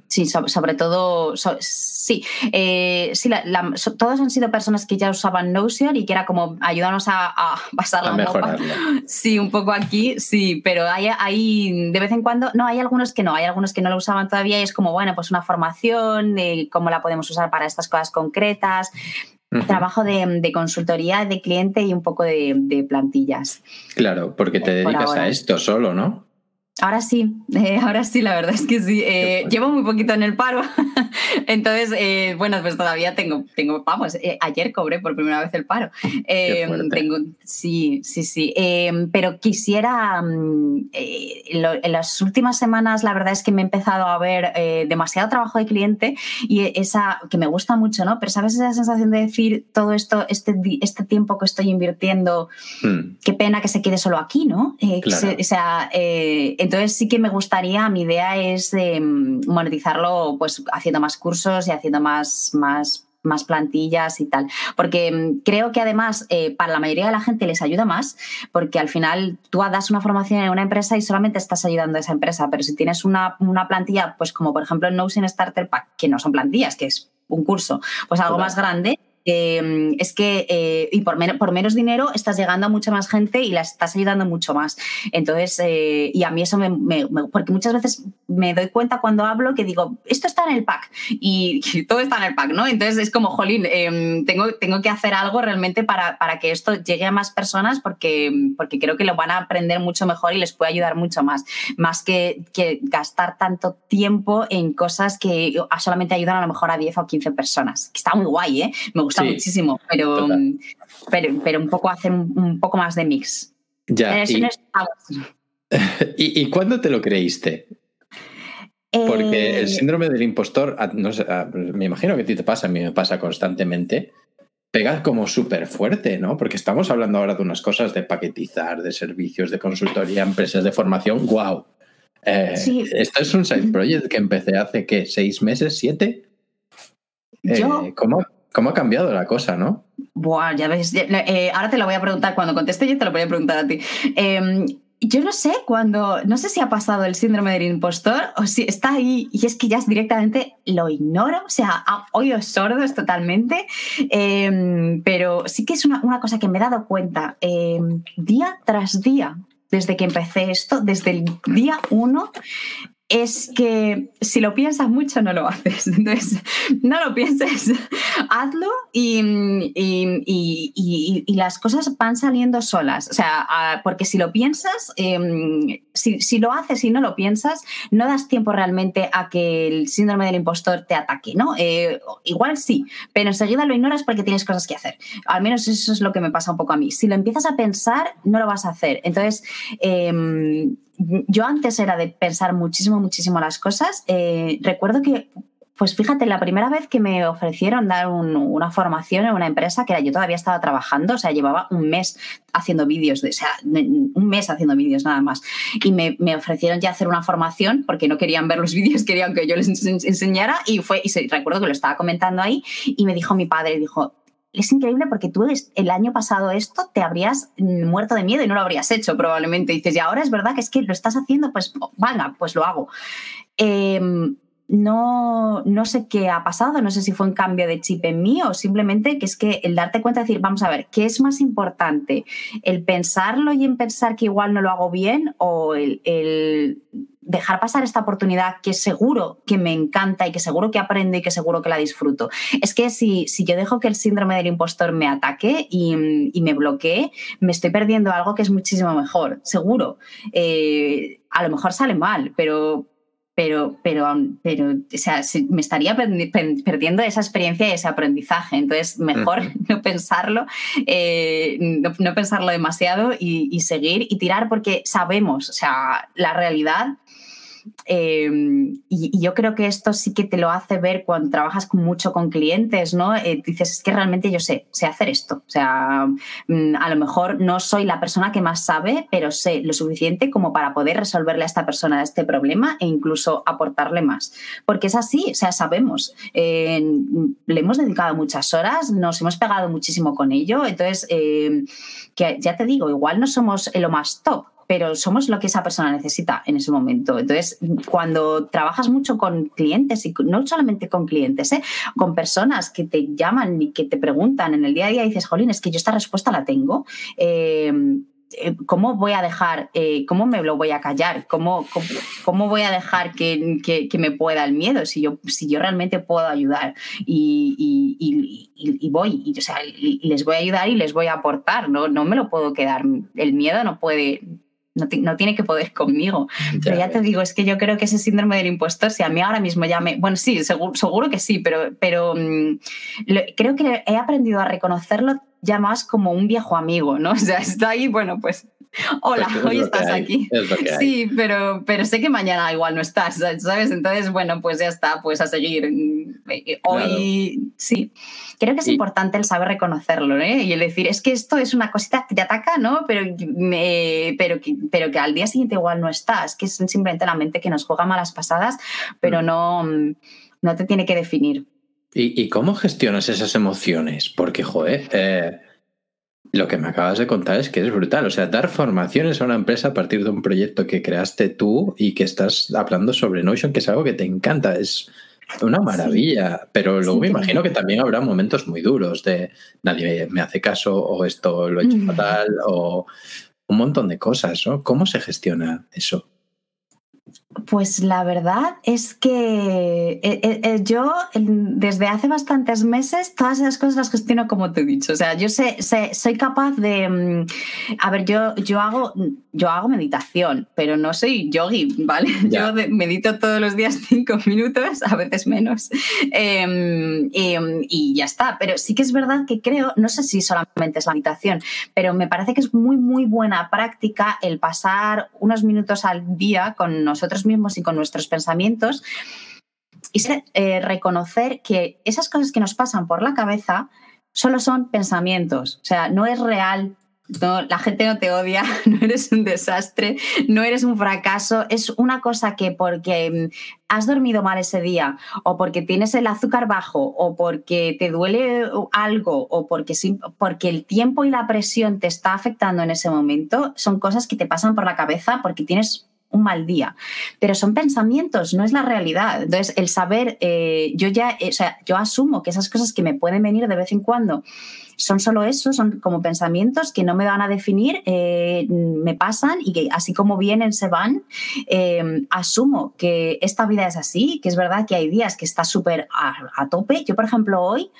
sí, sobre, todo, sí. Eh, sí, todos han sido personas que ya usaban Notion y que era como ayudarnos a, a pasar la Sí, un poco aquí, sí, pero hay, hay, de vez en cuando, no, hay algunos que no, hay algunos que no lo usaban todavía y es como, bueno, pues una formación de cómo la podemos usar para estas cosas concretas. Trabajo de, consultoría de cliente y un poco de, plantillas. Claro, porque te dedicas a esto solo, ¿no? Ahora sí, eh, ahora sí, la verdad es que sí. Eh, llevo muy poquito en el paro, entonces, eh, bueno, pues todavía tengo, tengo vamos, ayer cobré por primera vez el paro. tengo, sí, sí, sí. pero quisiera, mm, en las últimas semanas, la verdad es que me he empezado a ver demasiado trabajo de cliente y esa, que me gusta mucho, ¿no? Pero sabes esa sensación de decir todo esto, este, este tiempo que estoy invirtiendo, hmm. qué pena que se quede solo aquí, ¿no? o sea, entonces sí que me gustaría, mi idea es em, monetizarlo pues haciendo más cursos y haciendo más, más más plantillas y tal. Porque mm, creo que además eh, para la mayoría de la gente les ayuda más, porque al final tú das una formación en una empresa y solamente estás ayudando a esa empresa, pero si tienes una, una plantilla, pues como por ejemplo el Notion Starter Pack, que no son plantillas, que es un curso, pues algo más grande, Em, es que eh, y por, por, menos dinero estás llegando a mucha más gente y la estás ayudando mucho más. Entonces, eh, y a mí eso me, Porque muchas veces me doy cuenta cuando hablo que digo, esto está en el pack y, todo está en el pack, ¿no? Entonces es como, jolín, em, tengo, tengo que hacer algo realmente para, para, que esto llegue a más personas porque, porque creo que lo van a aprender mucho mejor y les puede ayudar mucho más, más que, que gastar tanto tiempo en cosas que solamente ayudan a lo mejor a 10 o 15 personas. Que está muy guay, ¿eh? Me gusta muchísimo, pero, pero, pero, un poco hacer un, poco más de mix. Ya. Y, ¿Y, cuándo te lo creíste? Porque el eh, síndrome del impostor, ah, no ah, me imagino que a ti te pasa, a mí me pasa constantemente, pega como súper fuerte, ¿no? Porque estamos hablando ahora de unas cosas de paquetizar, de servicios, de consultoría, empresas de formación, wow. Eh, esto es un side project que empecé hace, ¿qué? ¿Seis meses? ¿Siete? ¿Yo? Eh, ¿cómo, ¿Cómo ha cambiado la cosa, no? Buah, ya ves. Eh, ahora te lo voy a preguntar. Cuando conteste yo te lo voy a preguntar a ti. Em, yo no sé cuando, no sé si ha pasado el síndrome del impostor o si está ahí y es que ya directamente lo ignoro, o sea, oídos sordos totalmente, em, pero sí que es una, cosa que me he dado cuenta em, día tras día desde que empecé esto, desde el día uno, es que si lo piensas mucho no lo haces. Entonces, no lo pienses, hazlo y, las cosas van saliendo solas. O sea, porque si lo piensas, em, si, lo haces y no lo piensas, no das tiempo realmente a que el síndrome del impostor te ataque, ¿no? Eh, igual sí, pero enseguida lo ignoras porque tienes cosas que hacer. Al menos eso es lo que me pasa un poco a mí. Si lo empiezas a pensar, no lo vas a hacer. Entonces, em, yo antes era de pensar muchísimo, muchísimo las cosas. Eh, recuerdo que, pues fíjate, la primera vez que me ofrecieron dar una formación en una empresa, que era, yo todavía estaba trabajando, o sea, llevaba un mes haciendo vídeos, o sea, un mes haciendo vídeos nada más. Y me, ofrecieron ya hacer una formación porque no querían ver los vídeos, querían que yo les enseñara. Y fue, y recuerdo que lo estaba comentando ahí, y me dijo mi padre, dijo, es increíble porque tú el año pasado esto te habrías muerto de miedo y no lo habrías hecho probablemente. dices, y ahora es verdad que es que lo estás haciendo, pues venga, pues lo hago. Em, no, no sé qué ha pasado, no sé si fue un cambio de chip en mí o simplemente que es que el darte cuenta de decir, vamos a ver, ¿qué es más importante? ¿El pensarlo y en pensar que igual no lo hago bien o el, dejar pasar esta oportunidad que seguro que me encanta y que seguro que aprendo y que seguro que la disfruto? Es que si, si yo dejo que el síndrome del impostor me ataque y, y me bloquee, me estoy perdiendo algo que es muchísimo mejor, seguro. Eh, a lo mejor sale mal, pero pero, pero, pero o sea, me estaría perdiendo esa experiencia y ese aprendizaje. Entonces, mejor no pensarlo, eh, no, pensarlo demasiado y, y, seguir y tirar porque sabemos, o sea, la realidad Em, y, yo creo que esto sí que te lo hace ver cuando trabajas mucho con clientes, ¿no? Eh, dices, es que realmente yo sé, sé hacer esto. O sea, mm, a lo mejor no soy la persona que más sabe, pero sé lo suficiente como para poder resolverle a esta persona este problema e incluso aportarle más. Porque es así, o sea, sabemos. Le hemos dedicado muchas horas, nos hemos pegado muchísimo con ello. Entonces, eh, que ya te digo, igual no somos lo más top, pero somos lo que esa persona necesita en ese momento. Entonces, cuando trabajas mucho con clientes, y no solamente con clientes, ¿eh? con personas que te llaman y que te preguntan en el día a día, dices, Jolín, es que yo esta respuesta la tengo. Eh, eh, ¿Cómo voy a dejar, cómo me lo voy a callar? ¿Cómo, cómo, voy a dejar que, que, me pueda el miedo si yo, si yo realmente puedo ayudar? Y, y, y, voy, y, o sea, les voy a ayudar y les voy a aportar, ¿no? no me lo puedo quedar. El miedo no puede, no, tiene que poder conmigo. pero ya te digo, es que yo creo que ese síndrome del impostor, si a mí ahora mismo ya me... Bueno, sí, seguro, seguro que sí, pero, pero mm, creo que he aprendido a reconocerlo ya más como un viejo amigo, ¿no? O sea, está ahí, bueno, pues Hola, pues hoy estás aquí. Sí, pero, pero sé que mañana igual no estás, ¿sabes? Entonces, bueno, pues ya está, pues a seguir. Hoy sí. Creo que es importante el saber reconocerlo, ¿eh? Y el decir, es que esto es una cosita que te ataca, ¿no? Pero, pero, que, pero que al día siguiente igual no estás, que es simplemente la mente que nos juega malas pasadas, pero mm. no, no te tiene que definir. ¿Y, cómo gestionas esas emociones? Porque, joder, eh, lo que me acabas de contar es que es brutal. O sea, dar formaciones a una empresa a partir de un proyecto que creaste tú y que estás hablando sobre Notion, que es algo que te encanta. Es una maravilla. Pero luego me imagino que también habrá momentos muy duros de nadie me hace caso o esto lo he hecho fatal o un montón de cosas, ¿no? ¿Cómo se gestiona eso? Pues la verdad es que eh, eh, eh, yo desde hace bastantes meses todas esas cosas las gestiono como te he dicho. O sea, yo sé, soy capaz de... Mm, a ver, yo, yo, hago, yo hago meditación, pero no soy yogi, ¿vale? Yo medito todos los días cinco minutos, a veces menos, em, em, y ya está. Pero sí que es verdad que creo, no sé si solamente es la meditación, pero me parece que es muy, muy buena práctica el pasar unos minutos al día con nosotros mismos y con nuestros pensamientos y eh, reconocer que esas cosas que nos pasan por la cabeza solo son pensamientos, o sea, no es real. No, la gente no te odia, no eres un desastre, no eres un fracaso, es una cosa que porque mm, has dormido mal ese día o porque tienes el azúcar bajo o porque te duele algo o porque, porque el tiempo y la presión te está afectando en ese momento, son cosas que te pasan por la cabeza porque tienes un mal día. Pero son pensamientos, no es la realidad. Entonces, el saber, eh, yo ya, eh, o sea, yo asumo que esas cosas que me pueden venir de vez en cuando son solo eso, son como pensamientos que no me van a definir, eh, me pasan y que así como vienen se van. asumo que esta vida es así, que es verdad que hay días que está súper a, tope. Yo, por ejemplo, hoy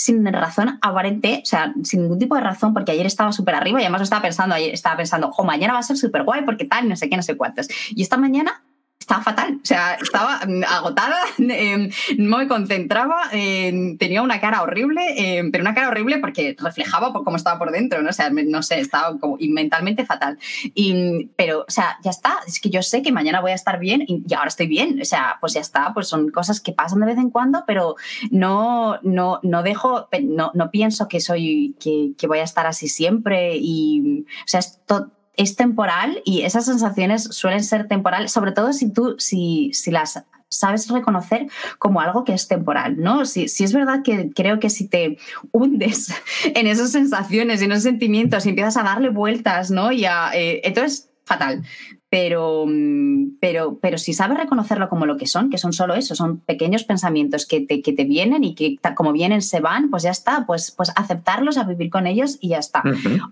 sin razón aparente, o sea, sin ningún tipo de razón, porque ayer estaba súper arriba y además estaba pensando, ayer estaba pensando, ojo, mañana va a ser súper guay porque tal, no sé qué, no sé cuántos. Y esta mañana estaba fatal, o sea, estaba agotada, em, no me concentraba, em, tenía una cara horrible, em, pero una cara horrible porque reflejaba por cómo estaba por dentro, ¿no? O sea, no sé, estaba como mentalmente fatal. Y, pero, o sea, ya está, es que yo sé que mañana voy a estar bien y, ahora estoy bien, o sea, pues ya está, pues son cosas que pasan de vez en cuando, pero no, no, no dejo, no, no pienso que soy, que, que voy a estar así siempre y, o sea, es todo es temporal y esas sensaciones suelen ser temporales, sobre todo si tú, si, si las sabes reconocer como algo que es temporal, ¿no? Si, si, es verdad que creo que si te hundes en esas sensaciones, en esos sentimientos y empiezas a darle vueltas, ¿no? Y a, eh, entonces, fatal. Pero, mm, pero, pero si sabes reconocerlo como lo que son, que son solo eso, son pequeños pensamientos que te, que te vienen y que como vienen se van, pues ya está, pues, pues aceptarlos, a vivir con ellos y ya está.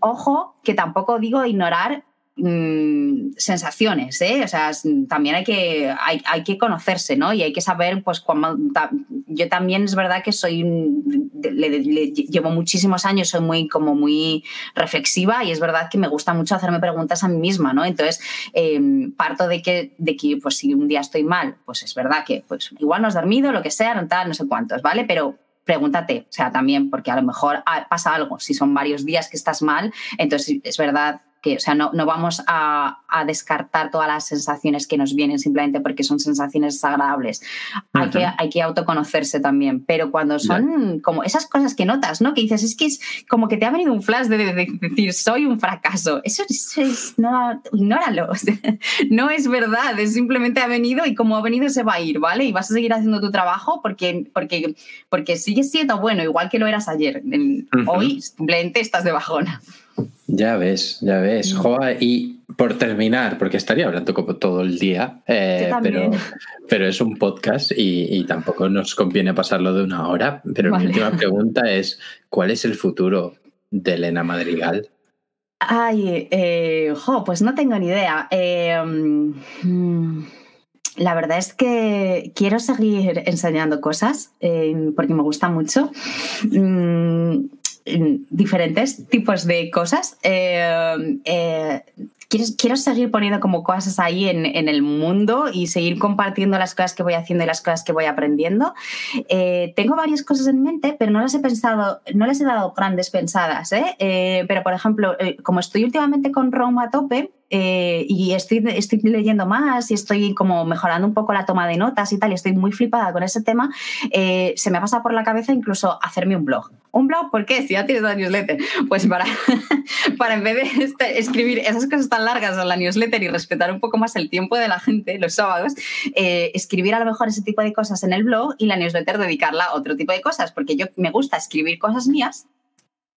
Ojo, que tampoco digo ignorar Mm, sensaciones, ¿eh? O sea, también hay que, hay, hay, que conocerse, ¿no? Y hay que saber, pues, yo también es verdad que soy, llevo muchísimos años, soy muy, como muy reflexiva y es verdad que me gusta mucho hacerme preguntas a mí misma, ¿no? Entonces, em, parto de que, de que, pues, si un día estoy mal, pues es verdad que, pues, igual no has dormido, lo que sea, tal, no sé cuántos, ¿vale? Pero pregúntate, o sea, también, porque a lo mejor pasa algo, si son varios días que estás mal, entonces es verdad que, o sea, no, no vamos a, a, descartar todas las sensaciones que nos vienen simplemente porque son sensaciones desagradables. hay, que, hay que autoconocerse también, pero cuando son como esas cosas que notas, ¿no? Que dices, es que es como que te ha venido un flash de, decir, soy un fracaso. Eso, es, no, ignóralo. no es verdad, es simplemente ha venido y como ha venido se va a ir, ¿vale? Y vas a seguir haciendo tu trabajo porque, porque, porque sigues siendo bueno, igual que lo eras ayer. Hoy simplemente estás de bajona. Ya ves, ya ves. Joa, y por terminar, porque estaría hablando como todo el día, eh, pero, pero es un podcast y, tampoco nos conviene pasarlo de una hora. Pero mi última pregunta es: ¿cuál es el futuro de Elena Madrigal? Ay, eh, jo, pues no tengo ni idea. Eh, mm, la verdad es que quiero seguir enseñando cosas porque me gusta mucho. Mm, diferentes tipos de cosas. Eh, eh, quiero, seguir poniendo como cosas ahí en, el mundo y seguir compartiendo las cosas que voy haciendo y las cosas que voy aprendiendo. Eh, tengo varias cosas en mente, pero no las he pensado, no les he dado grandes pensadas. pero, por ejemplo, como estoy últimamente con Roma a tope, y estoy, estoy leyendo más y estoy como mejorando un poco la toma de notas y tal, y estoy muy flipada con ese tema, se me pasa por la cabeza incluso hacerme un blog. ¿Un blog? ¿Por qué? Si ya tienes la newsletter. Pues para, para en vez de escribir esas cosas tan largas en la newsletter y respetar un poco más el tiempo de la gente los sábados, eh, escribir a lo mejor ese tipo de cosas en el blog y la newsletter dedicarla a otro tipo de cosas, porque yo me gusta escribir cosas mías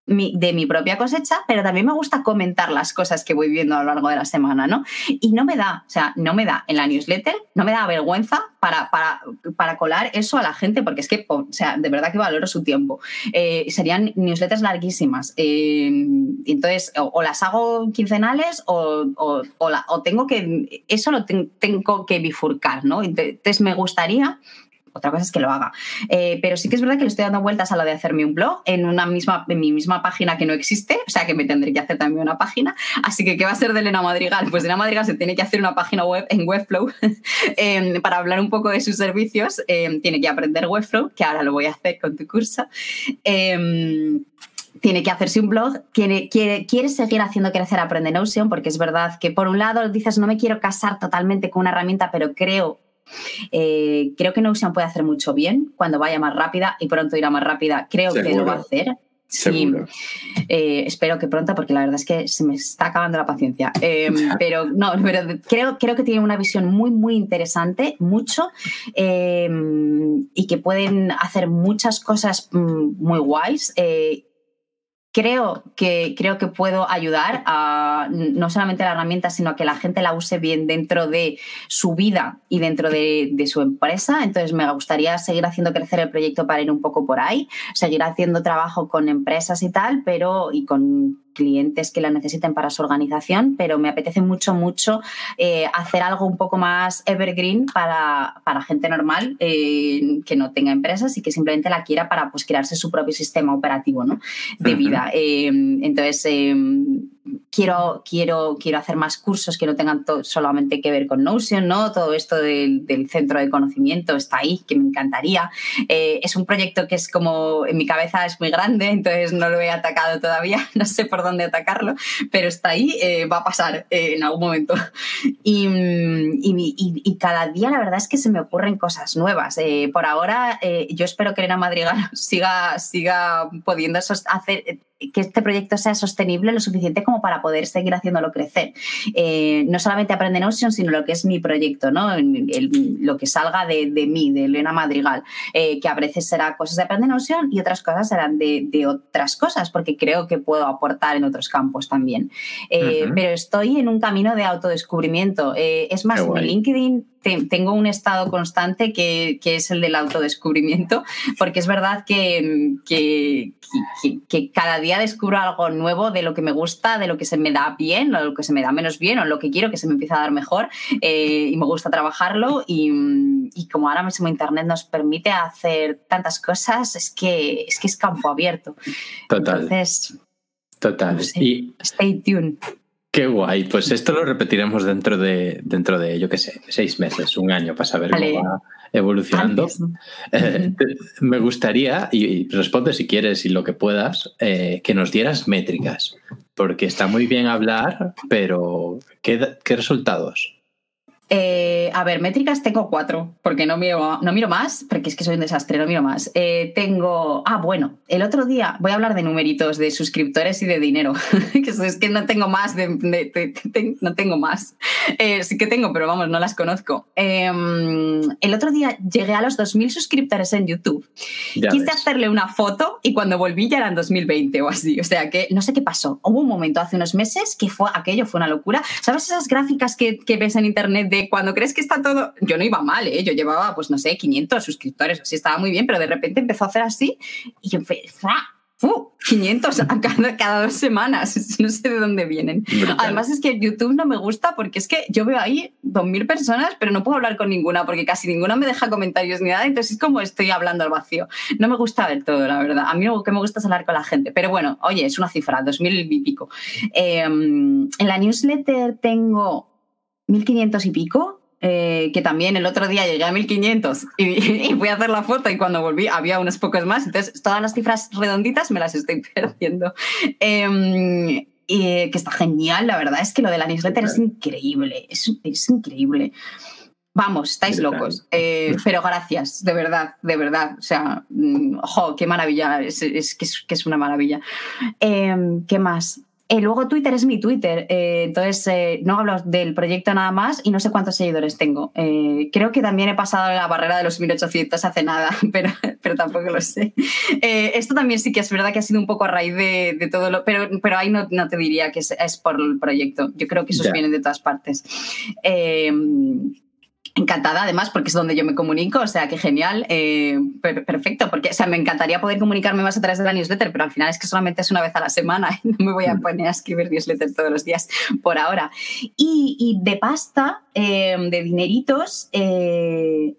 de mi propia cosecha, pero también me gusta comentar las cosas que voy viendo a lo largo de la semana, ¿no? Y no me da, o sea, no me da en la newsletter, no me da vergüenza para, para, para colar eso a la gente, porque es que, o sea, de verdad que valoro su tiempo. Eh, serían newsletters larguísimas. Eh, entonces, o, las hago quincenales o, o, o, tengo que, eso lo tengo que bifurcar, ¿no? Entonces, me gustaría otra cosa es que lo haga. Eh, pero sí que es verdad que le estoy dando vueltas a lo de hacerme un blog en, una misma, en mi misma página que no existe, o sea que me tendré que hacer también una página. Así que, ¿qué va a ser de Elena Madrigal? Pues Elena Madrigal se tiene que hacer una página web en Webflow em, para hablar un poco de sus servicios. Em, tiene que aprender Webflow, que ahora lo voy a hacer con tu curso em, tiene que hacerse un blog, quiere, quiere, quiere, seguir haciendo crecer Aprende Notion, porque es verdad que por un lado dices, no me quiero casar totalmente con una herramienta, pero creo eh, creo que Notion puede hacer mucho bien cuando vaya más rápida y pronto irá más rápida. Creo que lo va a hacer. Sí, eh, espero que pronto, porque la verdad es que se me está acabando la paciencia. Em, pero no, pero creo, creo que tiene una visión muy, muy interesante, mucho, em, y que pueden hacer muchas cosas mm, muy guays. Creo que, creo que puedo ayudar a no solamente la herramienta, sino a que la gente la use bien dentro de su vida y dentro de, de, su empresa. Entonces, me gustaría seguir haciendo crecer el proyecto para ir un poco por ahí, seguir haciendo trabajo con empresas y tal, pero y con clientes que la necesiten para su organización, pero me apetece mucho, mucho eh, hacer algo un poco más evergreen para, para gente normal eh, que no tenga empresas y que simplemente la quiera para pues, crearse su propio sistema operativo ¿no? de vida. Eh, entonces, quiero, quiero, quiero hacer más cursos que no tengan solamente que ver con Notion, ¿no? Todo esto del, centro de conocimiento está ahí, que me encantaría. Eh, es un proyecto que es como, en mi cabeza es muy grande, entonces no lo he atacado todavía, no sé por dónde atacarlo, pero está ahí, eh, va a pasar eh, en algún momento. Y, y, cada día la verdad es que se me ocurren cosas nuevas. por ahora, yo espero que Elena Madrigal siga, siga pudiendo hacer que este proyecto sea sostenible lo suficiente como para poder seguir haciéndolo crecer. Eh, no solamente Aprende Notion, sino lo que es mi proyecto, ¿no? lo que salga de, mí, de Elena Madrigal, eh, que a veces será cosas de Aprende Notion y otras cosas serán de, otras cosas, porque creo que puedo aportar en otros campos también. Eh, pero estoy en un camino de autodescubrimiento. es más, mi LinkedIn tengo un estado constante que, es el del autodescubrimiento, porque es verdad que, que, cada día descubro algo nuevo de lo que me gusta, de lo que se me da bien, o de lo que se me da menos bien, o lo que quiero que se me empiece a dar mejor, eh, y me gusta trabajarlo. Y, como ahora mismo Internet nos permite hacer tantas cosas, es que es, que es campo abierto. Total. Entonces, Total. y stay tuned. Qué guay. Pues esto lo repetiremos dentro de, dentro de yo qué sé, seis meses, un año, para saber cómo va evolucionando. Eh, me gustaría, y, responde si quieres y lo que puedas, eh, que nos dieras métricas, porque está muy bien hablar, pero ¿qué, qué resultados? Eh, a ver, métricas tengo cuatro, porque no miro, no miro más, porque es que soy un desastre, no miro más. Eh, tengo. Ah, bueno, el otro día voy a hablar de numeritos, de suscriptores y de dinero. que es que no tengo más, de, no tengo más. Eh, sí que tengo, pero vamos, no las conozco. Em, el otro día llegué a los 2.000 suscriptores en YouTube. Quise hacerle una foto y cuando volví ya eran 2020 o así. O sea que no sé qué pasó. Hubo un momento hace unos meses que fue aquello, fue una locura. ¿Sabes esas gráficas que, que ves en internet de cuando crees que está todo, yo no iba mal, ¿eh? yo llevaba, pues no sé, 500 suscriptores, así estaba muy bien, pero de repente empezó a hacer así y yo, 500 a cada, dos semanas, no sé de dónde vienen. Además es que YouTube no me gusta porque es que yo veo ahí 2.000 personas, pero no puedo hablar con ninguna porque casi ninguna me deja comentarios ni nada, entonces es como estoy hablando al vacío. No me gusta ver todo, la verdad. A mí lo que me gusta es hablar con la gente, pero bueno, oye, es una cifra, 2.000 y pico. Em, en la newsletter tengo 1.500 y pico, eh, que también el otro día llegué a 1500 y, fui a hacer la foto y cuando volví había unos pocos más. Entonces, todas las cifras redonditas me las estoy perdiendo. Em, y que está genial, la verdad es que lo de la newsletter es increíble, es, es increíble. Vamos, estáis locos. Eh, pero gracias, de verdad, de verdad. O sea, mm, ojo, qué maravilla, es, es, que, es una maravilla. Em, ¿Qué más? Eh, luego Twitter es mi Twitter, eh, entonces eh, no hablo del proyecto nada más y no sé cuántos seguidores tengo. creo que también he pasado la barrera de los 1800 hace nada, pero, pero tampoco lo sé. esto también sí que es verdad que ha sido un poco a raíz de, todo lo... Pero, pero ahí no, no, te diría que es, por el proyecto. Yo creo que esos vienen de todas partes. Encantada, además, porque es donde yo me comunico, o sea, que genial, eh, perfecto, porque o sea, me encantaría poder comunicarme más a través de la newsletter, pero al final es que solamente es una vez a la semana y no me voy a mm. poner a escribir newsletter todos los días por ahora. Y, de pasta, eh, de dineritos, eh,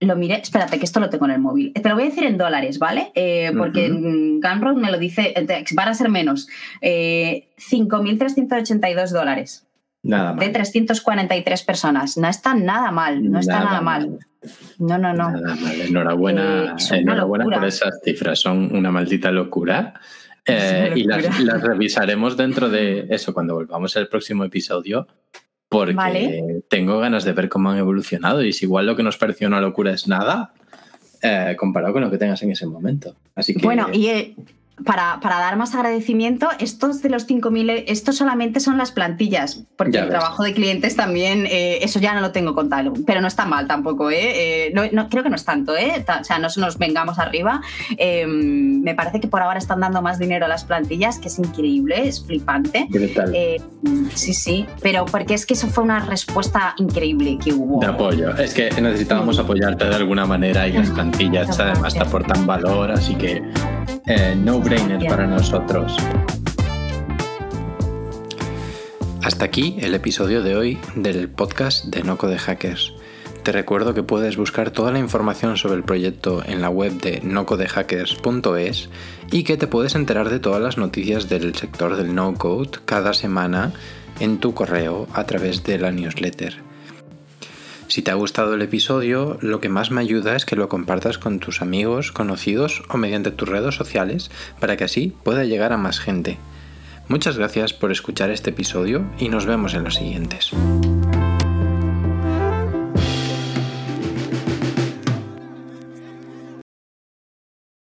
lo miré, espérate, que esto lo tengo en el móvil. Te lo voy a decir en dólares, ¿vale? porque Gunroad me lo dice, van a ser menos, 5.382 dólares. Nada De 343 personas. No está nada mal, no está nada, mal. No, no, no. Enhorabuena, eh, enhorabuena por esas cifras, son una maldita locura. Eh, y las, revisaremos dentro de eso cuando volvamos al próximo episodio, porque tengo ganas de ver cómo han evolucionado y si igual lo que nos pareció una locura es nada, eh, comparado con lo que tengas en ese momento. Así que, bueno, y para, dar más agradecimiento, estos de los 5.000, estos solamente son las plantillas, porque el trabajo de clientes también, eh, eso ya no lo tengo contado, pero no está mal tampoco, ¿eh? eh no, creo que no es tanto, ¿eh? O sea, no nos vengamos arriba. Em, me parece que por ahora están dando más dinero a las plantillas, que es increíble, es flipante. Eh, sí, sí, pero porque es que eso fue una respuesta increíble que hubo. De apoyo, es que necesitábamos apoyarte de alguna manera y las plantillas además te aportan valor, así que no para nosotros. Hasta aquí el episodio de hoy del podcast de Noco de Hackers. Te recuerdo que puedes buscar toda la información sobre el proyecto en la web de nocodehackers.es y que te puedes enterar de todas las noticias del sector del no-code cada semana en tu correo a través de la newsletter. Si te ha gustado el episodio, lo que más me ayuda es que lo compartas con tus amigos, conocidos o mediante tus redes sociales para que así pueda llegar a más gente. Muchas gracias por escuchar este episodio y nos vemos en los siguientes.